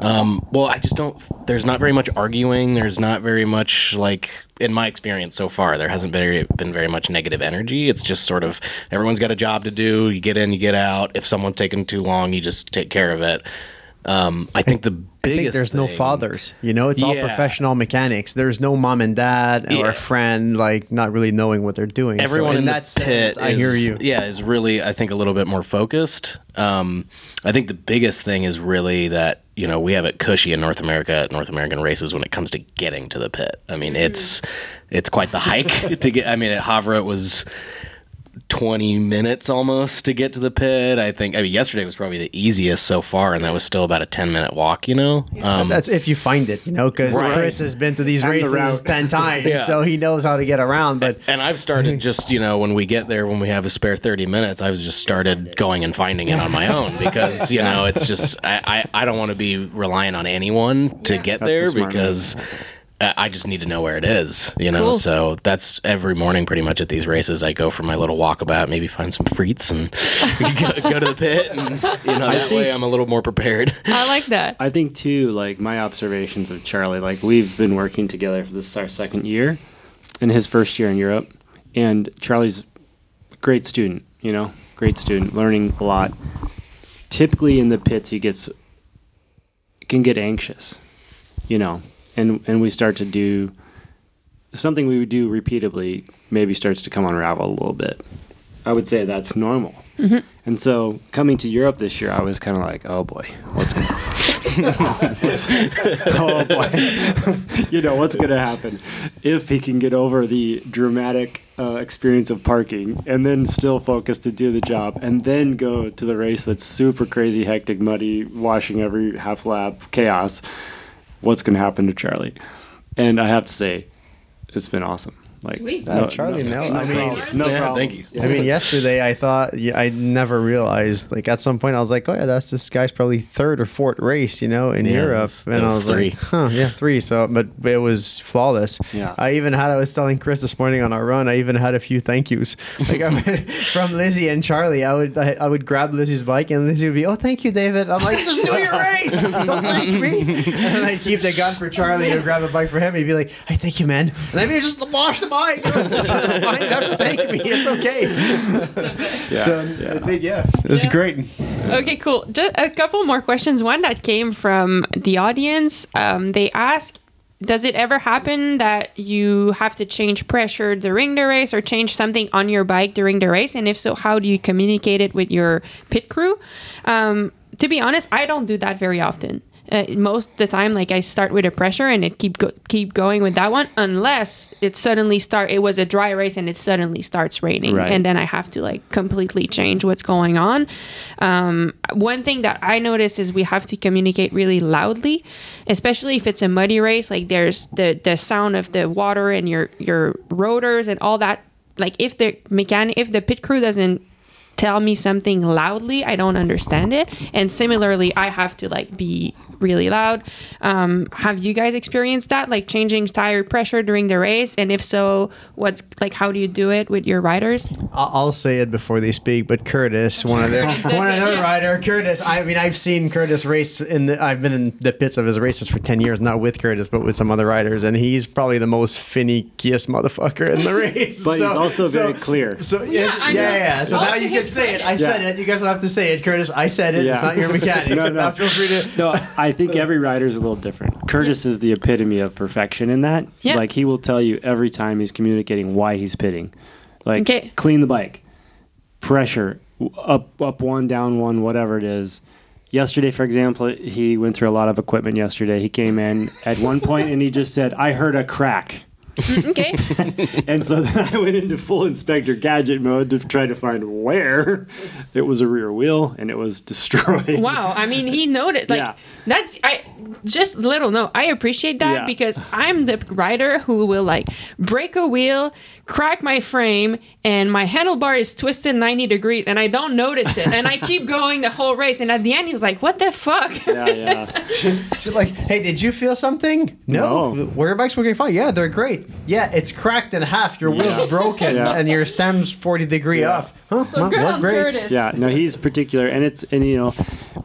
Speaker 16: Um, well, I just don't. There's not very much arguing. There's not very much like in my experience so far. There hasn't been been very much negative energy. It's just sort of everyone's got a job to do. You get in, you get out. If someone's taking too long, you just take care of it. Um, I think the
Speaker 2: I
Speaker 16: biggest
Speaker 2: think there's no fathers. You know, it's all professional mechanics. There's no mom and dad or
Speaker 16: Yeah.
Speaker 2: a friend like not really knowing what they're doing. So
Speaker 16: Everyone in,
Speaker 2: that sense, I hear you.
Speaker 16: Yeah, is really I think a little bit more focused. Um, I think the biggest thing is really that you know we have it cushy in North America at North American races when it comes to getting to the pit. I mean, it's it's quite the hike to get. I mean, at Gavere it was. 20 minutes almost to get to the pit. I think I mean yesterday was probably the easiest so far and that was still about a 10 minute walk, you know. Um
Speaker 2: That's if you find it, you know, because
Speaker 16: Right.
Speaker 2: Chris has been to these
Speaker 16: And
Speaker 2: races
Speaker 16: route.
Speaker 2: ten times,
Speaker 16: Yeah.
Speaker 2: so he knows how to get around. But
Speaker 16: and I've started just, you know, when we get there, when we have a spare 30 minutes, I've just started going and finding it on my own because, you know, it's just, I, I, I don't want to be relying on anyone to get
Speaker 1: That's
Speaker 16: there because I I just need to know where it is, you know?
Speaker 1: Cool.
Speaker 16: So that's every morning pretty much at these races. I go for my little walkabout, maybe find some frites and go, go to the pit. And, you know,
Speaker 1: I
Speaker 16: that
Speaker 1: think-
Speaker 16: way I'm a little more prepared.
Speaker 4: I like that.
Speaker 1: I think too, like my observations of Charlie, like we've been working together for this is our second year, and his first year in Europe, and Charlie's a great student, you know, great student, learning a lot. Typically in the pits, he gets can get anxious, you know, and and we start to do something we would do repeatedly. Maybe starts to come unravel a little bit. I would say that's normal.
Speaker 4: Mhm.
Speaker 1: And so coming to Europe this year, I was kind of like, oh boy, what's going oh boy, you know what's going to happen if he can get over the dramatic uh, experience of parking and then still focus to do the job and then go to the race that's super crazy, hectic, muddy, washing every half lap, chaos. What's going to happen to Charlie? And I have to say, it's been awesome. Like
Speaker 4: Sweet.
Speaker 2: Uh, Charlie, no, I mean,
Speaker 1: problem. no
Speaker 16: Yeah,
Speaker 1: problem.
Speaker 16: thank you.
Speaker 2: I mean, yesterday I thought yeah, I never realized. Like at some point, I was like, "Oh yeah, that's this guy's probably third or fourth race, you know, in
Speaker 16: Yeah,
Speaker 2: Europe."
Speaker 16: that's-
Speaker 2: And I was
Speaker 16: three.
Speaker 2: like, "Huh, yeah, three. So, but it was flawless.
Speaker 1: Yeah.
Speaker 2: I even had. I was telling Chris this morning on our run. I even had a few thank yous, like I mean, from Lizzie and Charlie. I would I, I would grab Lizzie's bike and Lizzie would be, "Oh, thank you, David." I'm like, "Just do your race. Don't thank me." And then I'd keep the gun for Charlie and grab a bike for him. He'd be like, "Hey, thank you, man." And I'd be just wash the bike. It's fine. You have to thank me. It's okay. So I think yeah, it was great.
Speaker 4: Okay, cool. Just a couple more questions. One that came from the audience. Um, they ask, does it ever happen that you have to change pressure during the race or change something on your bike during the race? And if so, how do you communicate it with your pit crew? Um, to be honest, I don't do that very often. Uh, most of the time, like I start with a pressure and it keep go- keep going with that one, unless it suddenly start. It was a dry race and it suddenly starts raining,
Speaker 1: Right.
Speaker 4: and then I have to like completely change what's going on. Um, one thing that I noticed is we have to communicate really loudly, especially if it's a muddy race. Like there's the the sound of the water and your your rotors and all that. Like if the mechanic, if the pit crew doesn't tell me something loudly, I don't understand it. And similarly, I have to like be really loud. Um, have you guys experienced that, like changing tire pressure during the race? And if so, what's like, how do you do it with your riders?
Speaker 2: I'll, I'll say it before they speak, but Curtis, one of their one of their rider, Curtis. I mean, I've seen Curtis race in. The, I've been in the pits of his races for ten years, not with Curtis, but with some other riders, and he's probably the most finickiest motherfucker in the race.
Speaker 1: But he's also very clear.
Speaker 2: So yeah,
Speaker 4: I
Speaker 2: yeah, yeah. So
Speaker 4: Well,
Speaker 2: now you can say it. I
Speaker 4: credit.
Speaker 2: said it. You guys don't have to say it, Curtis. I said it. It's not your mechanics.
Speaker 1: no, no.
Speaker 2: now feel free to.
Speaker 1: no, I think every rider is a little different. Curtis is the epitome of perfection in that.
Speaker 4: Yeah.
Speaker 1: Like he will tell you every time he's communicating why he's pitting. Like
Speaker 4: Okay.
Speaker 1: clean the bike, pressure, up up one, down one, whatever it is. Yesterday, for example, he went through a lot of equipment yesterday. He came in at one point and he just said, "I heard a crack."
Speaker 4: Mm, okay.
Speaker 1: and so then I went into full Inspector Gadget mode to try to find where it was a rear wheel and it was destroyed.
Speaker 4: Wow. I mean, he noted like
Speaker 1: Yeah.
Speaker 4: that's I just little no. I appreciate that
Speaker 1: Yeah.
Speaker 4: because I'm the rider who will like break a wheel, crack my frame, and my handlebar is twisted 90 degrees, and I don't notice it, and I keep going the whole race, and at the end he's like, "What the fuck?"
Speaker 1: Yeah, yeah.
Speaker 2: She's like, "Hey, did you feel something? No.
Speaker 1: No.
Speaker 2: Were your bikes working fine? Yeah, they're great. Yeah, it's cracked in half. Your wheel's
Speaker 1: Yeah.
Speaker 2: broken,
Speaker 1: Yeah.
Speaker 2: and your stem's forty degree
Speaker 1: Yeah.
Speaker 2: off. Huh?
Speaker 4: So
Speaker 2: well,
Speaker 4: good on
Speaker 2: great.
Speaker 4: Curtis.
Speaker 1: Yeah, no, he's particular, and it's and you know,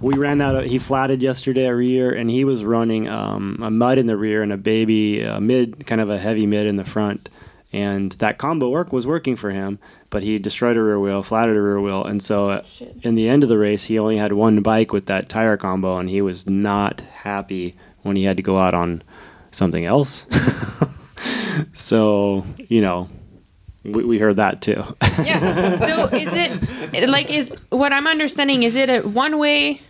Speaker 1: we ran out. Of, he flatted yesterday a rear, and he was running um, a mud in the rear and a baby uh, mid, kind of a heavy mid in the front, and that combo work was working for him. But he destroyed a rear wheel, flatted a rear wheel, and so uh, in the end of the race, he only had one bike with that tire combo, and he was not happy when he had to go out on something else. so you know, we, we heard that too.
Speaker 4: yeah. So is it like is what I'm understanding? Is it a one way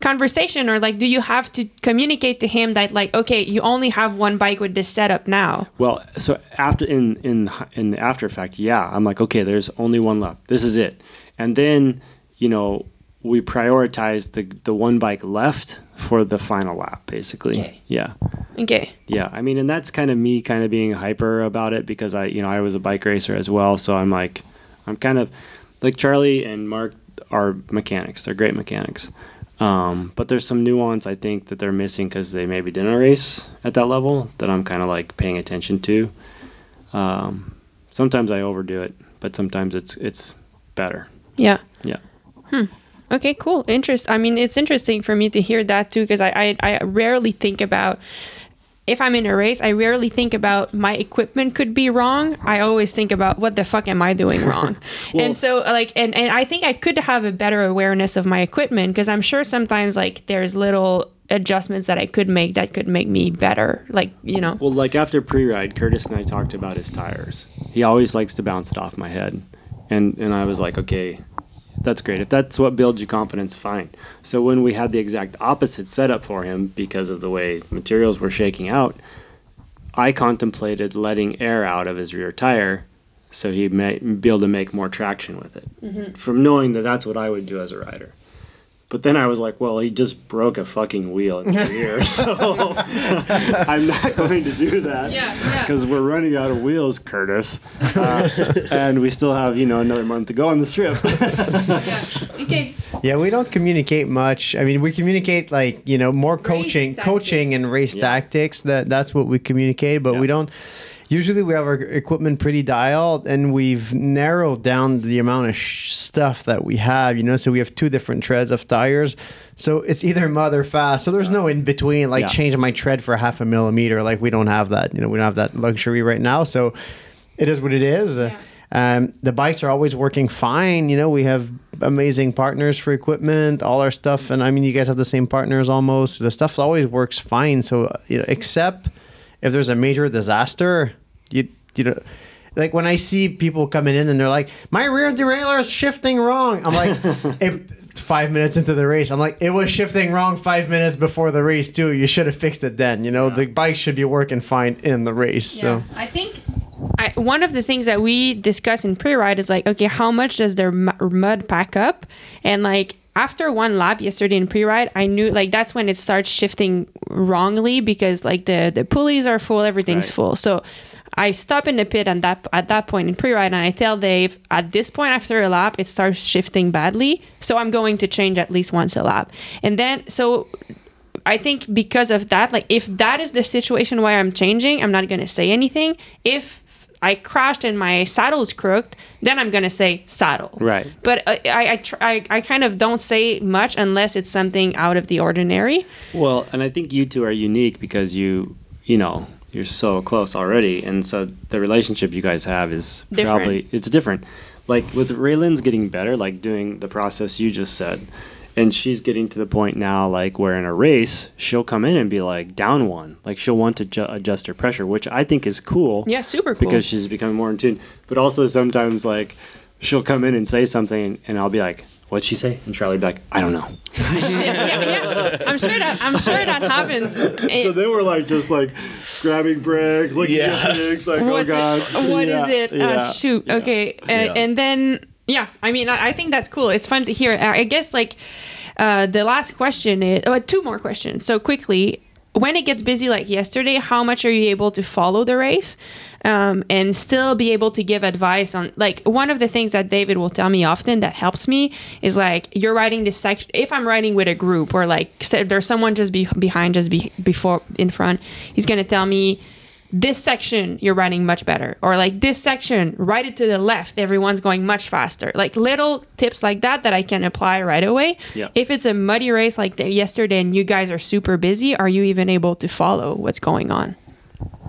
Speaker 4: conversation, or like do you have to communicate to him that like okay, you only have one bike with this setup now?
Speaker 1: Well, so after in in in the after effect, yeah, I'm like, okay, there's only one left. This is it, and then you know we prioritize the the one bike left for the final lap, basically.
Speaker 4: Okay.
Speaker 1: Yeah.
Speaker 4: Okay.
Speaker 1: Yeah, I mean, and that's kind of me kind of being hyper about it because I, you know, I was a bike racer as well, so I'm like, I'm kind of like Charlie and Mark are mechanics. They're great mechanics, um, but there's some nuance I think that they're missing because they maybe didn't race at that level that I'm kind of like paying attention to. Um, sometimes I overdo it, but sometimes it's it's better.
Speaker 4: Yeah.
Speaker 1: Yeah.
Speaker 4: Hmm. Okay, cool. Interest. I mean, it's interesting for me to hear that too, because I, I I rarely think about if I'm in a race. I rarely think about my equipment could be wrong. I always think about what the fuck am I doing wrong. and so like, and and I think I could have a better awareness of my equipment because I'm sure sometimes like there's little adjustments that I could make that could make me better. Like you know.
Speaker 1: Well, like after pre-ride, Curtis and I talked about his tires. He always likes to bounce it off my head, and and I was like, okay, that's great. If that's what builds you confidence, fine. So when we had the exact opposite setup for him because of the way materials were shaking out, I contemplated letting air out of his rear tire so he may be able to make more traction with it.
Speaker 4: Mhm.
Speaker 1: From knowing that that's what I would do as a rider. But then I was like, well, he just broke a fucking wheel in the rear, so I'm not going to do that.
Speaker 4: Yeah, yeah.
Speaker 1: Because we're running out of wheels, Curtis, uh, and we still have you know another month to go on the strip.
Speaker 4: Okay.
Speaker 2: Yeah, we don't communicate much. I mean, we communicate like you know more coaching, coaching and race tactics. That that's what we communicate, but we don't. Usually, we have our equipment pretty dialed, and we've narrowed down the amount of sh- stuff that we have. You know, so we have two different treads of tires. So it's either mud or fast. So there's no in between. Like
Speaker 1: Yeah.
Speaker 2: changing my tread for half a millimeter. Like we don't have that. You know, we don't have that luxury right now. So it is what it is. Uh, Um, the bikes are always working fine. You know, we have amazing partners for equipment, all our stuff, and I mean, you guys have the same partners almost. The stuff always works fine. So, you know, except if there's a major disaster, you you know. Like when I see people coming in and they're like, "My rear derailleur is shifting wrong," I'm like, it, five minutes into the race, I'm like, "It was shifting wrong five minutes before the race too. You should have fixed it then." You know, the bike should be working fine in the race. So
Speaker 4: I think I, one of the things that we discuss in pre-ride is like, okay, how much does their mud pack up? And like after one lap yesterday in pre-ride, I knew like that's when it starts shifting wrongly because like the the pulleys are full, everything's
Speaker 1: Right.
Speaker 4: full. So I stop in the pit and that at that point in pre-ride and I tell Dave at this point after a lap it starts shifting badly, so I'm going to change at least once a lap. And then so I think because of that, like if that is the situation where I'm changing, I'm not gonna say anything. If I crashed and my saddle's crooked, then I'm gonna say saddle.
Speaker 1: Right.
Speaker 4: But I I, tr- I I kind of don't say much unless it's something out of the ordinary.
Speaker 1: Well, and I think you two are unique because you, you know, you're so close already, and so the relationship you guys have is
Speaker 4: Different.
Speaker 1: probably it's different. Like with Raylyn's getting better, like doing the process you just said, and she's getting to the point now, like where in a race she'll come in and be like down one, like she'll want to ju- adjust her pressure, which I think is cool.
Speaker 4: Yeah, super cool.
Speaker 1: because she's becoming more in tune. But also sometimes like she'll come in and say something, and I'll be like, "What'd she say?" And Charlie will like, "I don't know."
Speaker 4: yeah, yeah. I'm sure that I'm sure that happens.
Speaker 1: so they were like just like grabbing bricks, looking
Speaker 16: Yeah.
Speaker 1: at things, like
Speaker 4: What's
Speaker 1: oh god,
Speaker 4: It, what is
Speaker 1: Yeah,
Speaker 4: it?
Speaker 1: yeah.
Speaker 4: Uh, shoot. Okay. Uh, And then yeah, I mean, I, I think that's cool. It's fun to hear. I I guess like uh, the last question is oh, two more questions. So quickly, when it gets busy like yesterday, how much are you able to follow the race? Um, and still be able to give advice on like one of the things that David will tell me often that helps me is like you're writing this section if I'm writing with a group or like there's someone just be, behind just be, before in front he's gonna tell me this section you're writing much better or like this section write it to the left everyone's going much faster. Like little tips like that that i can apply right away.
Speaker 1: Yeah.
Speaker 4: if it's a muddy race like yesterday and you guys are super busy are you even able to follow what's going on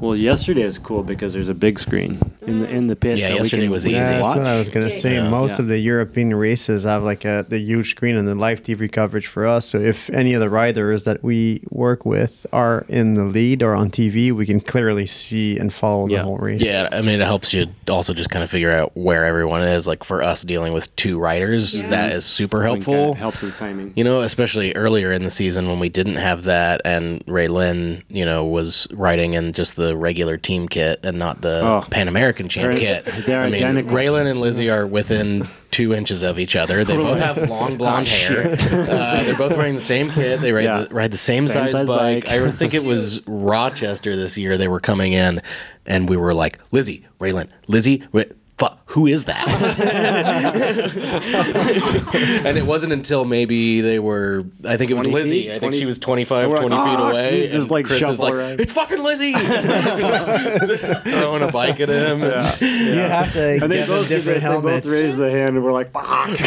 Speaker 1: Well, yesterday was cool because there's a big screen in the in the pit.
Speaker 16: Yeah,
Speaker 1: that we
Speaker 16: yesterday
Speaker 1: can-
Speaker 16: was
Speaker 1: we
Speaker 16: easy.
Speaker 2: Yeah, that's
Speaker 1: watch.
Speaker 2: what I was gonna say.
Speaker 1: Yeah.
Speaker 2: Most
Speaker 1: Yeah.
Speaker 2: of the European races have like a the huge screen and the live TV coverage for us. So if any of the riders that we work with are in the lead or on TV, we can clearly see and follow the whole race.
Speaker 16: Yeah, I mean, it helps you also just kind of figure out where everyone is. Like for us dealing with two riders,
Speaker 1: Yeah.
Speaker 16: that is super helpful.
Speaker 1: kinda with timing.
Speaker 16: You know, especially earlier in the season when we didn't have that, and Raylyn, you know, was riding in just the regular team kit and not the
Speaker 1: Oh.
Speaker 16: Pan American champ kit. I mean,
Speaker 1: identical.
Speaker 16: Raylyn and Lizzie are within two inches of each other. They both have long blonde
Speaker 1: Oh,
Speaker 16: hair. Uh, they're both wearing the same kit. They ride,
Speaker 1: Yeah.
Speaker 16: the, ride the same,
Speaker 1: Same
Speaker 16: size,
Speaker 1: size
Speaker 16: bike.
Speaker 1: bike.
Speaker 16: I think it was Rochester this year. They were coming in, and we were like, Lizzie, Raylyn, Lizzie. Fuck, who is that? and it wasn't until maybe they were, I think it was
Speaker 1: 20
Speaker 16: Lizzie.
Speaker 1: feet?
Speaker 16: I think
Speaker 1: 20
Speaker 16: she was 25,
Speaker 1: We're like,
Speaker 16: 20 feet
Speaker 1: "Ah!"
Speaker 16: away.
Speaker 1: You just,
Speaker 16: and
Speaker 1: like,
Speaker 16: Chris is
Speaker 1: shuffle
Speaker 16: like,
Speaker 1: around.
Speaker 16: it's fucking Lizzie. Throwing a bike at him.
Speaker 1: Yeah.
Speaker 2: You have to
Speaker 1: And they
Speaker 2: get them
Speaker 1: both did
Speaker 2: different
Speaker 1: this,
Speaker 2: helmets.
Speaker 1: They both raised the hand, and we're like, "Fuck!"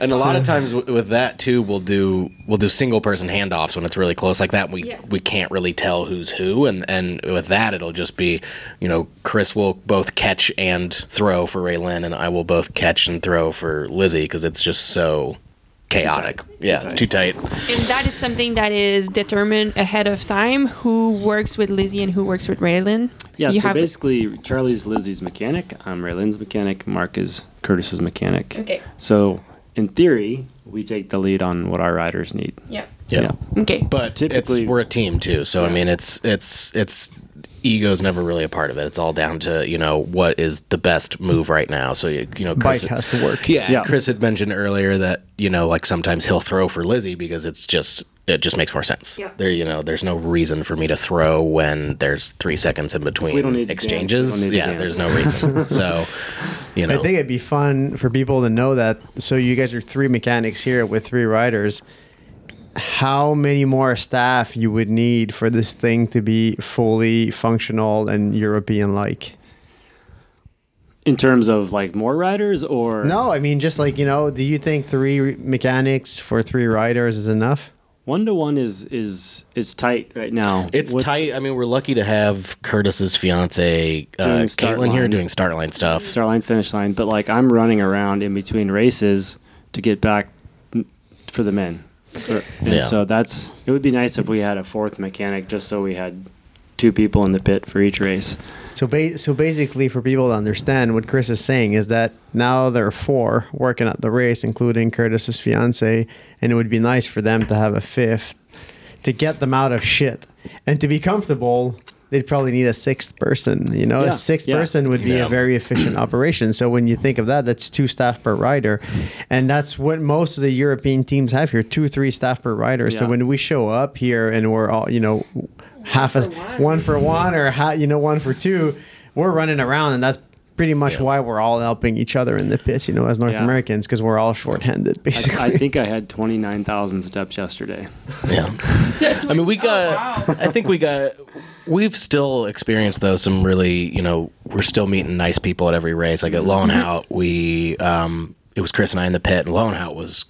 Speaker 16: And a lot of times w- with that too, we'll do we'll do single person handoffs when it's really close like that. We
Speaker 4: Yeah.
Speaker 16: we can't really tell who's who, and and with that it'll just be, you know, Chris will both catch and throw for Raylyn, and I will both catch and throw for Lizzie because it's just so chaotic. Yeah, it's too tight.
Speaker 4: And that is something that is determined ahead of time who works with Lizzie and who works with Raylyn.
Speaker 1: Yeah,
Speaker 4: You
Speaker 1: so
Speaker 4: have-
Speaker 1: basically, Charlie's Lizzie's mechanic. I'm Raylyn's mechanic. Mark is Curtis's mechanic.
Speaker 4: Okay.
Speaker 1: So, in theory, we take the lead on what our riders need.
Speaker 4: Yeah.
Speaker 16: Yeah.
Speaker 4: Okay.
Speaker 16: But
Speaker 1: Typically-
Speaker 16: it's we're a team too, so I mean it's it's it's ego's never really a part of it. It's all down to you know what is the best move right now. So you, you know, Chris,
Speaker 2: Bike has to work.
Speaker 16: Yeah,
Speaker 1: Yeah.
Speaker 16: Chris had mentioned earlier that you know like sometimes he'll throw for Lizzie because it's just it just makes more sense.
Speaker 4: Yeah.
Speaker 16: There, you know, there's no reason for me to throw when there's three seconds in between
Speaker 1: need to dance. We
Speaker 16: exchanges.
Speaker 1: don't
Speaker 16: Yeah, there's no reason. so, you know,
Speaker 2: I think it'd be fun for people to know that. So you guys are three mechanics here with three riders. How many more staff you would need for this thing to be fully functional and European like?
Speaker 1: In terms of like more riders, or
Speaker 2: No, I mean just like you know, do you think three mechanics for three riders is enough?
Speaker 1: one to one is is is tight right now.
Speaker 16: It's
Speaker 1: With-
Speaker 16: tight. I mean, we're lucky to have Curtis's fiance, uh,
Speaker 1: Doing start
Speaker 16: Caitlin here,
Speaker 1: line.
Speaker 16: doing start line stuff.
Speaker 1: start line, finish line. But like I'm running around in between races to get back n- for the men. For- and
Speaker 16: Yeah.
Speaker 1: so that's it would be nice if we had a fourth mechanic just so we had two people in the pit for each race.
Speaker 2: So, ba- so basically, for people to understand, what Chris is saying is that now there are four working at the race, including Curtis's fiance, and it would be nice for them to have a fifth to get them out of shit and to be comfortable. They'd probably need a sixth person. You know,
Speaker 1: Yeah,
Speaker 2: a sixth
Speaker 1: yeah.
Speaker 2: person would be
Speaker 16: Yeah.
Speaker 2: a very efficient operation. So when you think of that, that's two staff per rider, and that's what most of the European teams have here: two, three staff per rider. So when we show up here and we're all, you know, half a one for one or ha, you know one for two, we're running around, and that's pretty much why we're all helping each other in the pits. You know, as North
Speaker 1: Yeah.
Speaker 2: Americans, because we're all shorthanded, basically.
Speaker 1: I, I think I had twenty nine thousand steps yesterday.
Speaker 16: Yeah. I mean, we got. I think we got. We've still experienced though some really, you know, we're still meeting nice people at every race. Like at Loenhout, we, um, it was Chris and I in the pit, and Loenhout was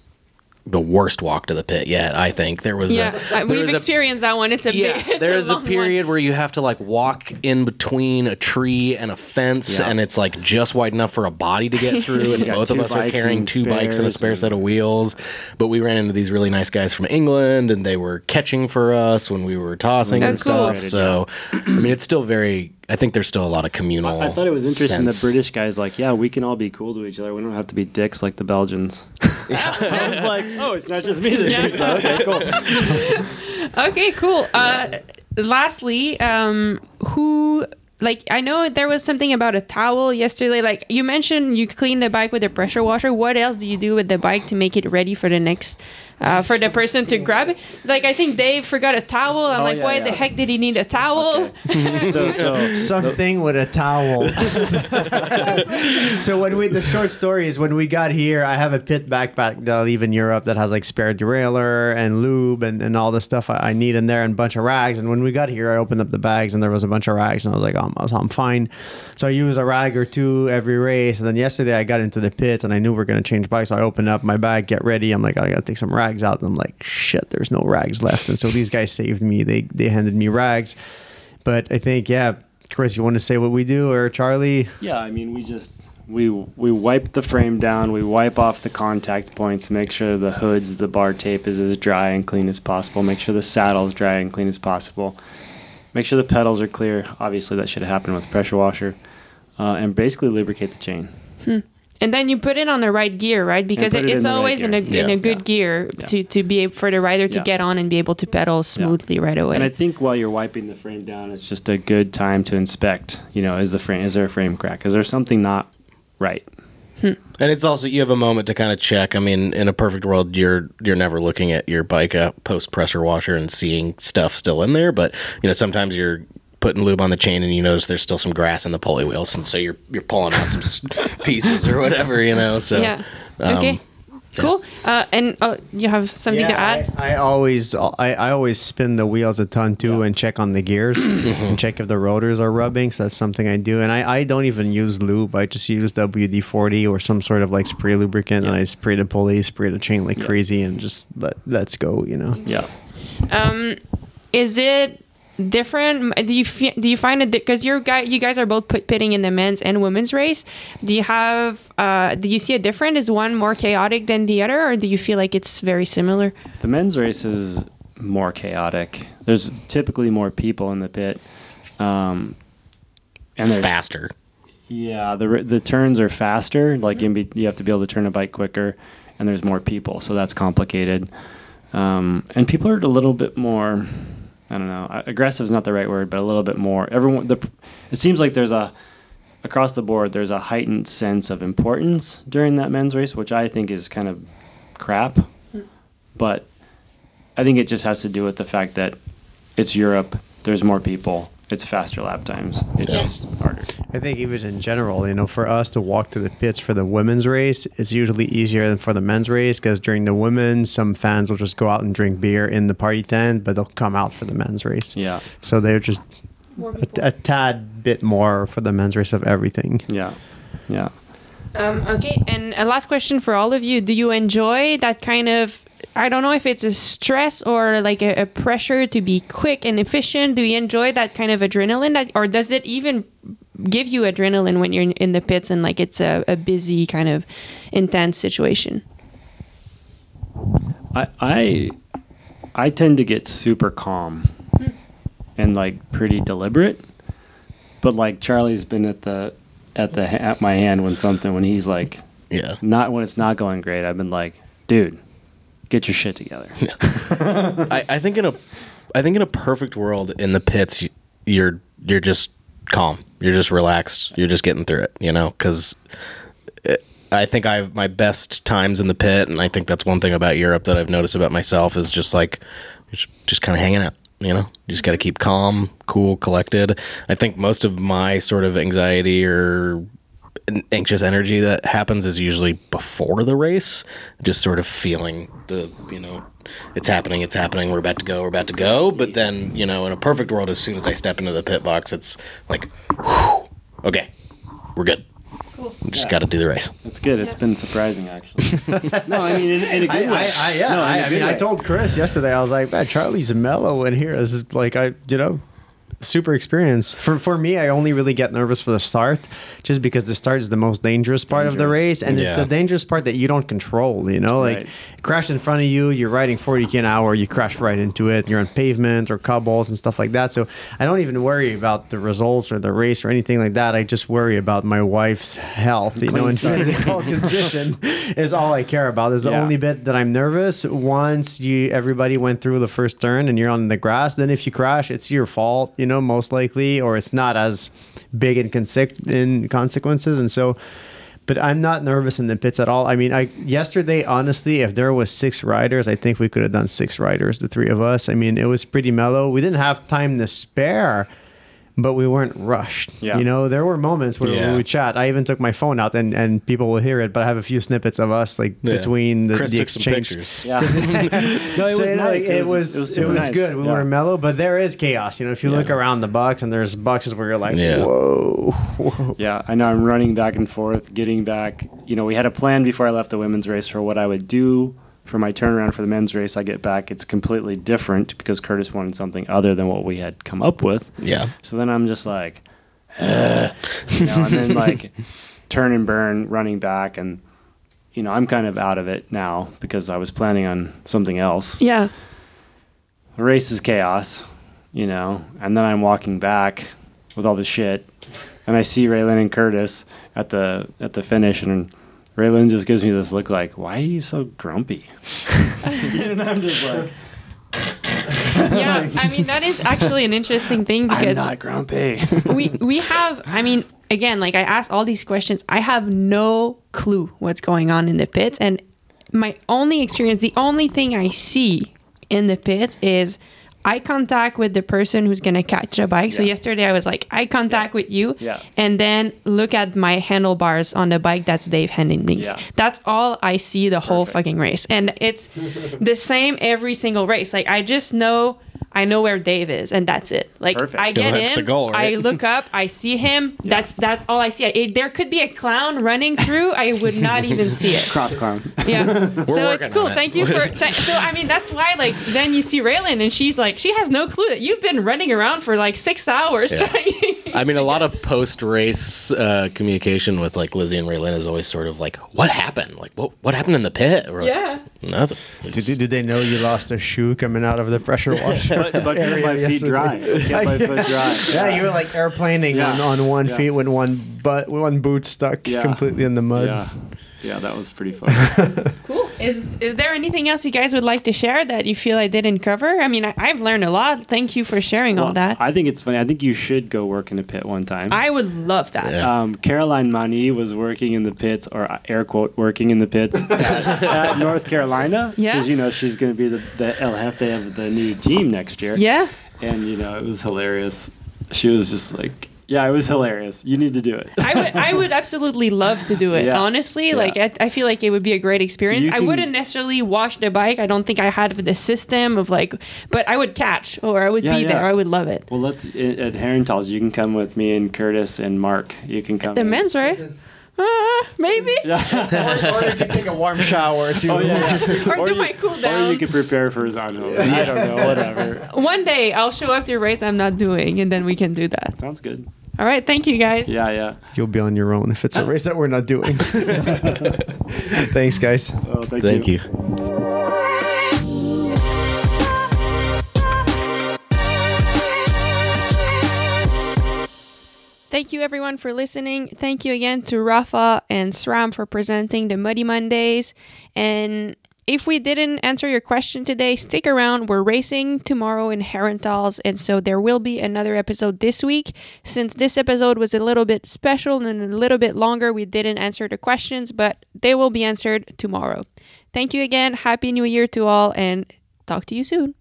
Speaker 16: the worst walk to the pit yet. I think there was.
Speaker 4: yeah,
Speaker 16: a,
Speaker 4: uh,
Speaker 16: there
Speaker 4: we've
Speaker 16: was a-
Speaker 4: experienced that one. It's a
Speaker 16: yeah,
Speaker 4: big. It's
Speaker 16: there's a,
Speaker 4: long one.
Speaker 16: period where you have to like walk in between a tree and a fence,
Speaker 1: Yeah.
Speaker 16: and it's like just wide enough for a body to get through. And both of us are carrying two bikes and a spare
Speaker 1: and-
Speaker 16: set of wheels. But we ran into these really nice guys from England, and they were catching for us when we were tossing and
Speaker 4: cool.
Speaker 16: stuff. So, I mean, it's still very. I think there's still a lot of communal.
Speaker 1: I thought it was interesting
Speaker 16: sense.
Speaker 1: the British guys like, yeah, we can all be cool to each other. We don't have to be dicks like the Belgians. Yeah. I was like, oh, it's not just me that thinks that. Okay, cool.
Speaker 4: Okay, cool. Uh, lastly, um, who like I know there was something about a towel yesterday. Like you mentioned, you clean the bike with a pressure washer. What else do you do with the bike to make it ready for the next? Uh, for the person to grab it, like I think Dave forgot a towel. I'm
Speaker 1: Oh,
Speaker 4: like,
Speaker 1: yeah,
Speaker 4: why
Speaker 1: yeah.
Speaker 4: the heck did he need a towel?
Speaker 1: So, so
Speaker 2: Something with a towel. so when we the short story is when we got here, I have a pit backpack that I leave in Europe that has like spare derailleur and lube and, and all the stuff I, I need in there and a bunch of rags. And when we got here, I opened up the bags and there was a bunch of rags and I was like, oh, I'm, I'm fine. So I use a rag or two every race. And then yesterday I got into the pit and I knew we are gonna change bikes. So I opened up my bag, get ready. I'm like, I gotta take some rags out. And I'm like, shit, there's no rags left. And so these guys saved me. They they handed me rags. But I think, yeah, Chris, you want to say what we do or Charlie?
Speaker 1: Yeah, I mean, we just we we wipe the frame down, we wipe off the contact points, make sure the hoods, the bar tape is as dry and clean as possible, make sure the saddle's dry and clean as possible, make sure the pedals are clear. Obviously, that should happen with a pressure washer, uh, and basically lubricate the chain.
Speaker 4: Hmm. And then you put it on the right gear, right? Because
Speaker 1: put it
Speaker 4: it's
Speaker 1: in the right
Speaker 4: always in a
Speaker 1: gear.
Speaker 4: in a
Speaker 1: Yeah.
Speaker 4: good gear to to be able, for the rider to
Speaker 1: Yeah.
Speaker 4: get on and be able to pedal smoothly right away.
Speaker 1: And I think while you're wiping the frame down, it's just a good time to inspect. You know, is the frame is there a frame crack? Is there something not right?
Speaker 16: And it's also you have a moment to kind of check. I mean, in a perfect world, you're you're never looking at your bike uh, post pressure washer and seeing stuff still in there. But you know, sometimes you're putting lube on the chain and you notice there's still some grass in the pulley wheels, and so you're you're pulling out some pieces or whatever. You know, so
Speaker 4: yeah.
Speaker 16: um,
Speaker 4: okay. Cool. Uh, and uh, you have something to add?
Speaker 2: I, I always I, I always spin the wheels a ton too and check on the gears and check if the rotors are rubbing. So that's something I do. And I, I don't even use lube. I just use WD forty or some sort of like spray lubricant and I spray the pulley, spray the chain like crazy and just let let's go, you know.
Speaker 1: Yeah.
Speaker 4: Um, is it different? Do you do you find it because you're guy you guys are both put, pitting in the men's and women's race? Do you have uh, do you see a different? Is one more chaotic than the other, or do you feel like it's very similar?
Speaker 1: The men's race is more chaotic. There's typically more people in the pit, um, and there's
Speaker 16: faster.
Speaker 1: Yeah, the the turns are faster. Like in be, you have to be able to turn a bike quicker, and there's more people, so that's complicated. Um, and people are a little bit more. I don't know. Aggressive is not the right word, but a little bit more. Everyone. The, it seems like there's a across the board. There's a heightened sense of importance during that men's race, which I think is kind of crap. But I think it just has to do with the fact that it's Europe. There's more people. It's faster lap times. It's just harder.
Speaker 2: I think even in general, you know, for us to walk to the pits for the women's race, it's usually easier than for the men's race because during the women's, some fans will just go out and drink beer in the party tent, but they'll come out for the men's race.
Speaker 1: Yeah.
Speaker 2: So they're just a, a tad bit more for the men's race of everything.
Speaker 1: Yeah. Yeah.
Speaker 4: Um, okay, and a last question for all of you: Do you enjoy that kind of? I don't know if it's a stress or like a, a pressure to be quick and efficient. Do you enjoy that kind of adrenaline, that, or does it even give you adrenaline when you're in, in the pits and like it's a, a busy kind of intense situation?
Speaker 1: I I I tend to get super calm hmm. and like pretty deliberate. But like Charlie's been at the at the at my hand when something when he's like
Speaker 16: yeah
Speaker 1: not when it's not going great. I've been like, dude, get your shit together.
Speaker 16: I, I think in a I think in a perfect world in the pits y- you're you're just calm. You're just relaxed. You're just getting through it, you know, cuz eh, I think I have my best times in the pit and I think that's one thing about Europe that I've noticed about myself is just like just, kind of hanging out, you know. You just got to keep calm, cool, collected. I think most of my sort of anxiety or anxious energy that happens is usually before the race just sort of feeling the you know it's happening it's happening we're about to go we're about to go but then you know in a perfect world as soon as i step into the pit box it's like whew, okay we're good
Speaker 4: cool.
Speaker 16: just
Speaker 1: Yeah.
Speaker 16: got to do the race
Speaker 1: It's good. It's been surprising actually. no, I mean in, in a good
Speaker 2: I,
Speaker 1: way.
Speaker 2: I, I, yeah,
Speaker 1: No, in
Speaker 2: I,
Speaker 1: a
Speaker 2: I
Speaker 1: good
Speaker 2: mean, I told Chris yesterday. I was like, "Man, Charlie's mellow in here." This is like, I, you know, super experience. For for me, I only really get nervous for the start, just because the start is the most dangerous part of the race, and it's the dangerous part that you don't control. You know, like
Speaker 1: Right.
Speaker 2: crash in front of you, you're riding 40 k an hour, you crash right into it. You're on pavement or cobbles and stuff like that. So I don't even worry about the results or the race or anything like that. I just worry about my wife's health. You know,
Speaker 1: Clean
Speaker 2: and physical condition is all I care about. Is the
Speaker 1: Yeah.
Speaker 2: only bit that I'm nervous. Once you everybody went through the first turn and you're on the grass, then if you crash, it's your fault. You know, most likely, or it's not as big in, conse- in consequences. And so, but I'm not nervous in the pits at all. I mean, I yesterday, honestly, if there was six riders, I think we could have done six riders, the three of us. I mean, it was pretty mellow. We didn't have time to spare. But we weren't rushed.
Speaker 1: Yeah.
Speaker 2: You know, there were moments where
Speaker 16: Yeah.
Speaker 2: we would chat. I even took my phone out, and, and people will hear it. But I have a few snippets of us like
Speaker 16: Yeah.
Speaker 2: between the,
Speaker 16: Chris
Speaker 2: the
Speaker 16: took some
Speaker 2: exchange.
Speaker 16: pictures.
Speaker 1: Yeah. no, it
Speaker 2: So,
Speaker 1: was
Speaker 2: you know,
Speaker 1: nice.
Speaker 2: like, it, was it was,
Speaker 1: nice.
Speaker 2: good. We
Speaker 1: Yeah.
Speaker 2: were mellow, but there is chaos. You know, if you look around the box and there's boxes where you're like,
Speaker 16: Yeah.
Speaker 2: whoa, whoa.
Speaker 1: Yeah, I know. I'm running back and forth, getting back. You know, we had a plan before I left the women's race for what I would do for my turnaround for the men's race, I get back, it's completely different because Curtis wanted something other than what we had come up with.
Speaker 16: Yeah.
Speaker 1: So then I'm just like, "Ugh," you know, and then like turn and burn, running back, and you know, I'm kind of out of it now because I was planning on something else.
Speaker 4: Yeah.
Speaker 1: The race is chaos, you know, and then I'm walking back with all the shit, and I see Raylyn and Curtis at the at the finish, and Raylyn just gives me this look like, "Why are you so grumpy?" and I'm just like,
Speaker 4: yeah, I mean that is actually an interesting thing because I'm
Speaker 1: not grumpy."
Speaker 4: we we have I mean again like I asked all these questions I have no clue what's going on in the pits and my only experience the only thing I see in the pits is eye contact with the person who's gonna catch the bike. So yesterday I was like eye contact with you,
Speaker 1: Yeah.
Speaker 4: and then look at my handlebars on the bike that's Dave handing me.
Speaker 1: Yeah.
Speaker 4: That's all I see the whole fucking race, and it's the same every single race. Like I just know. I know where Dave is, and that's it. Like
Speaker 1: Perfect.
Speaker 4: I get
Speaker 16: That's
Speaker 4: in,
Speaker 16: the goal,
Speaker 4: I look up, I see him. That's that's all I see. It, there could be a clown running through, I would not even see it.
Speaker 1: Cross clown.
Speaker 4: Yeah. so it's cool.
Speaker 16: on it.
Speaker 4: Thank you for. Th- so I mean, that's why like then you see Raylyn and she's like she has no clue that you've been running around for like six hours
Speaker 16: Yeah.
Speaker 4: trying.
Speaker 16: I mean, a lot of post race uh, communication with like Lizzie and Raylyn is always sort of like, "What happened? Like, what what happened in the pit?" Or,
Speaker 4: Yeah.
Speaker 16: nothing.
Speaker 2: Did, did they know you lost a shoe coming out of the pressure washer?
Speaker 1: But- but kept
Speaker 2: area
Speaker 1: my feet
Speaker 2: yesterday?
Speaker 1: dry. Kept my foot dry.
Speaker 2: Yeah, you were like airplaning
Speaker 1: Yeah.
Speaker 2: on, on one
Speaker 1: Yeah.
Speaker 2: feet with one butt, one boot stuck
Speaker 1: Yeah.
Speaker 2: completely in the mud.
Speaker 1: Yeah, yeah, that was pretty fun.
Speaker 4: cool. Is is there anything else you guys would like to share that you feel I didn't cover? I mean, I, I've learned a lot. Thank you for sharing all that.
Speaker 1: I think it's funny. I think you should go work in a pit one time.
Speaker 4: I would love that.
Speaker 1: Um, Caroline Mani was working in the pits, or air quote, working in the pits at, at North Carolina.
Speaker 4: Yeah.
Speaker 1: Because, you know, she's going to be the, the El Jefe of the new team next year.
Speaker 4: Yeah.
Speaker 1: And, you know, it was hilarious. She was just like, yeah, it was hilarious. You need to do it.
Speaker 4: I would, I would absolutely love to do it.
Speaker 1: Yeah.
Speaker 4: Honestly,
Speaker 1: Yeah.
Speaker 4: like I, I feel like it would be a great experience.
Speaker 1: You
Speaker 4: I
Speaker 1: can-
Speaker 4: wouldn't necessarily wash the bike. I don't think I had the system of like, but I would catch or I would
Speaker 1: Yeah,
Speaker 4: be
Speaker 1: yeah.
Speaker 4: there. I would love it.
Speaker 1: Well, let's, at Herentals, you can come with me and Curtis and Mark. You can come.
Speaker 4: The
Speaker 1: in.
Speaker 4: men's right? Uh, maybe.
Speaker 2: or, or you can take a warm shower too.
Speaker 1: Oh, yeah, yeah.
Speaker 4: Or do my cool down.
Speaker 1: Or you could prepare for Zano. I don't know, whatever.
Speaker 4: One day I'll show up to a race I'm not doing, and then we can do that.
Speaker 1: Sounds good.
Speaker 4: All right. Thank you guys.
Speaker 1: Yeah, yeah.
Speaker 2: You'll be on your own if it's a uh, race that we're not doing. Thanks, guys.
Speaker 1: Oh, thank,
Speaker 16: Thank you.
Speaker 4: Thank you everyone for listening. Thank you again to Rapha and SRAM for presenting the Muddy Mondays. And if we didn't answer your question today, stick around. We're racing tomorrow in Herentals, and so there will be another episode this week. Since this episode was a little bit special and a little bit longer, we didn't answer the questions, but they will be answered tomorrow. Thank you again. Happy New Year to all, and talk to you soon.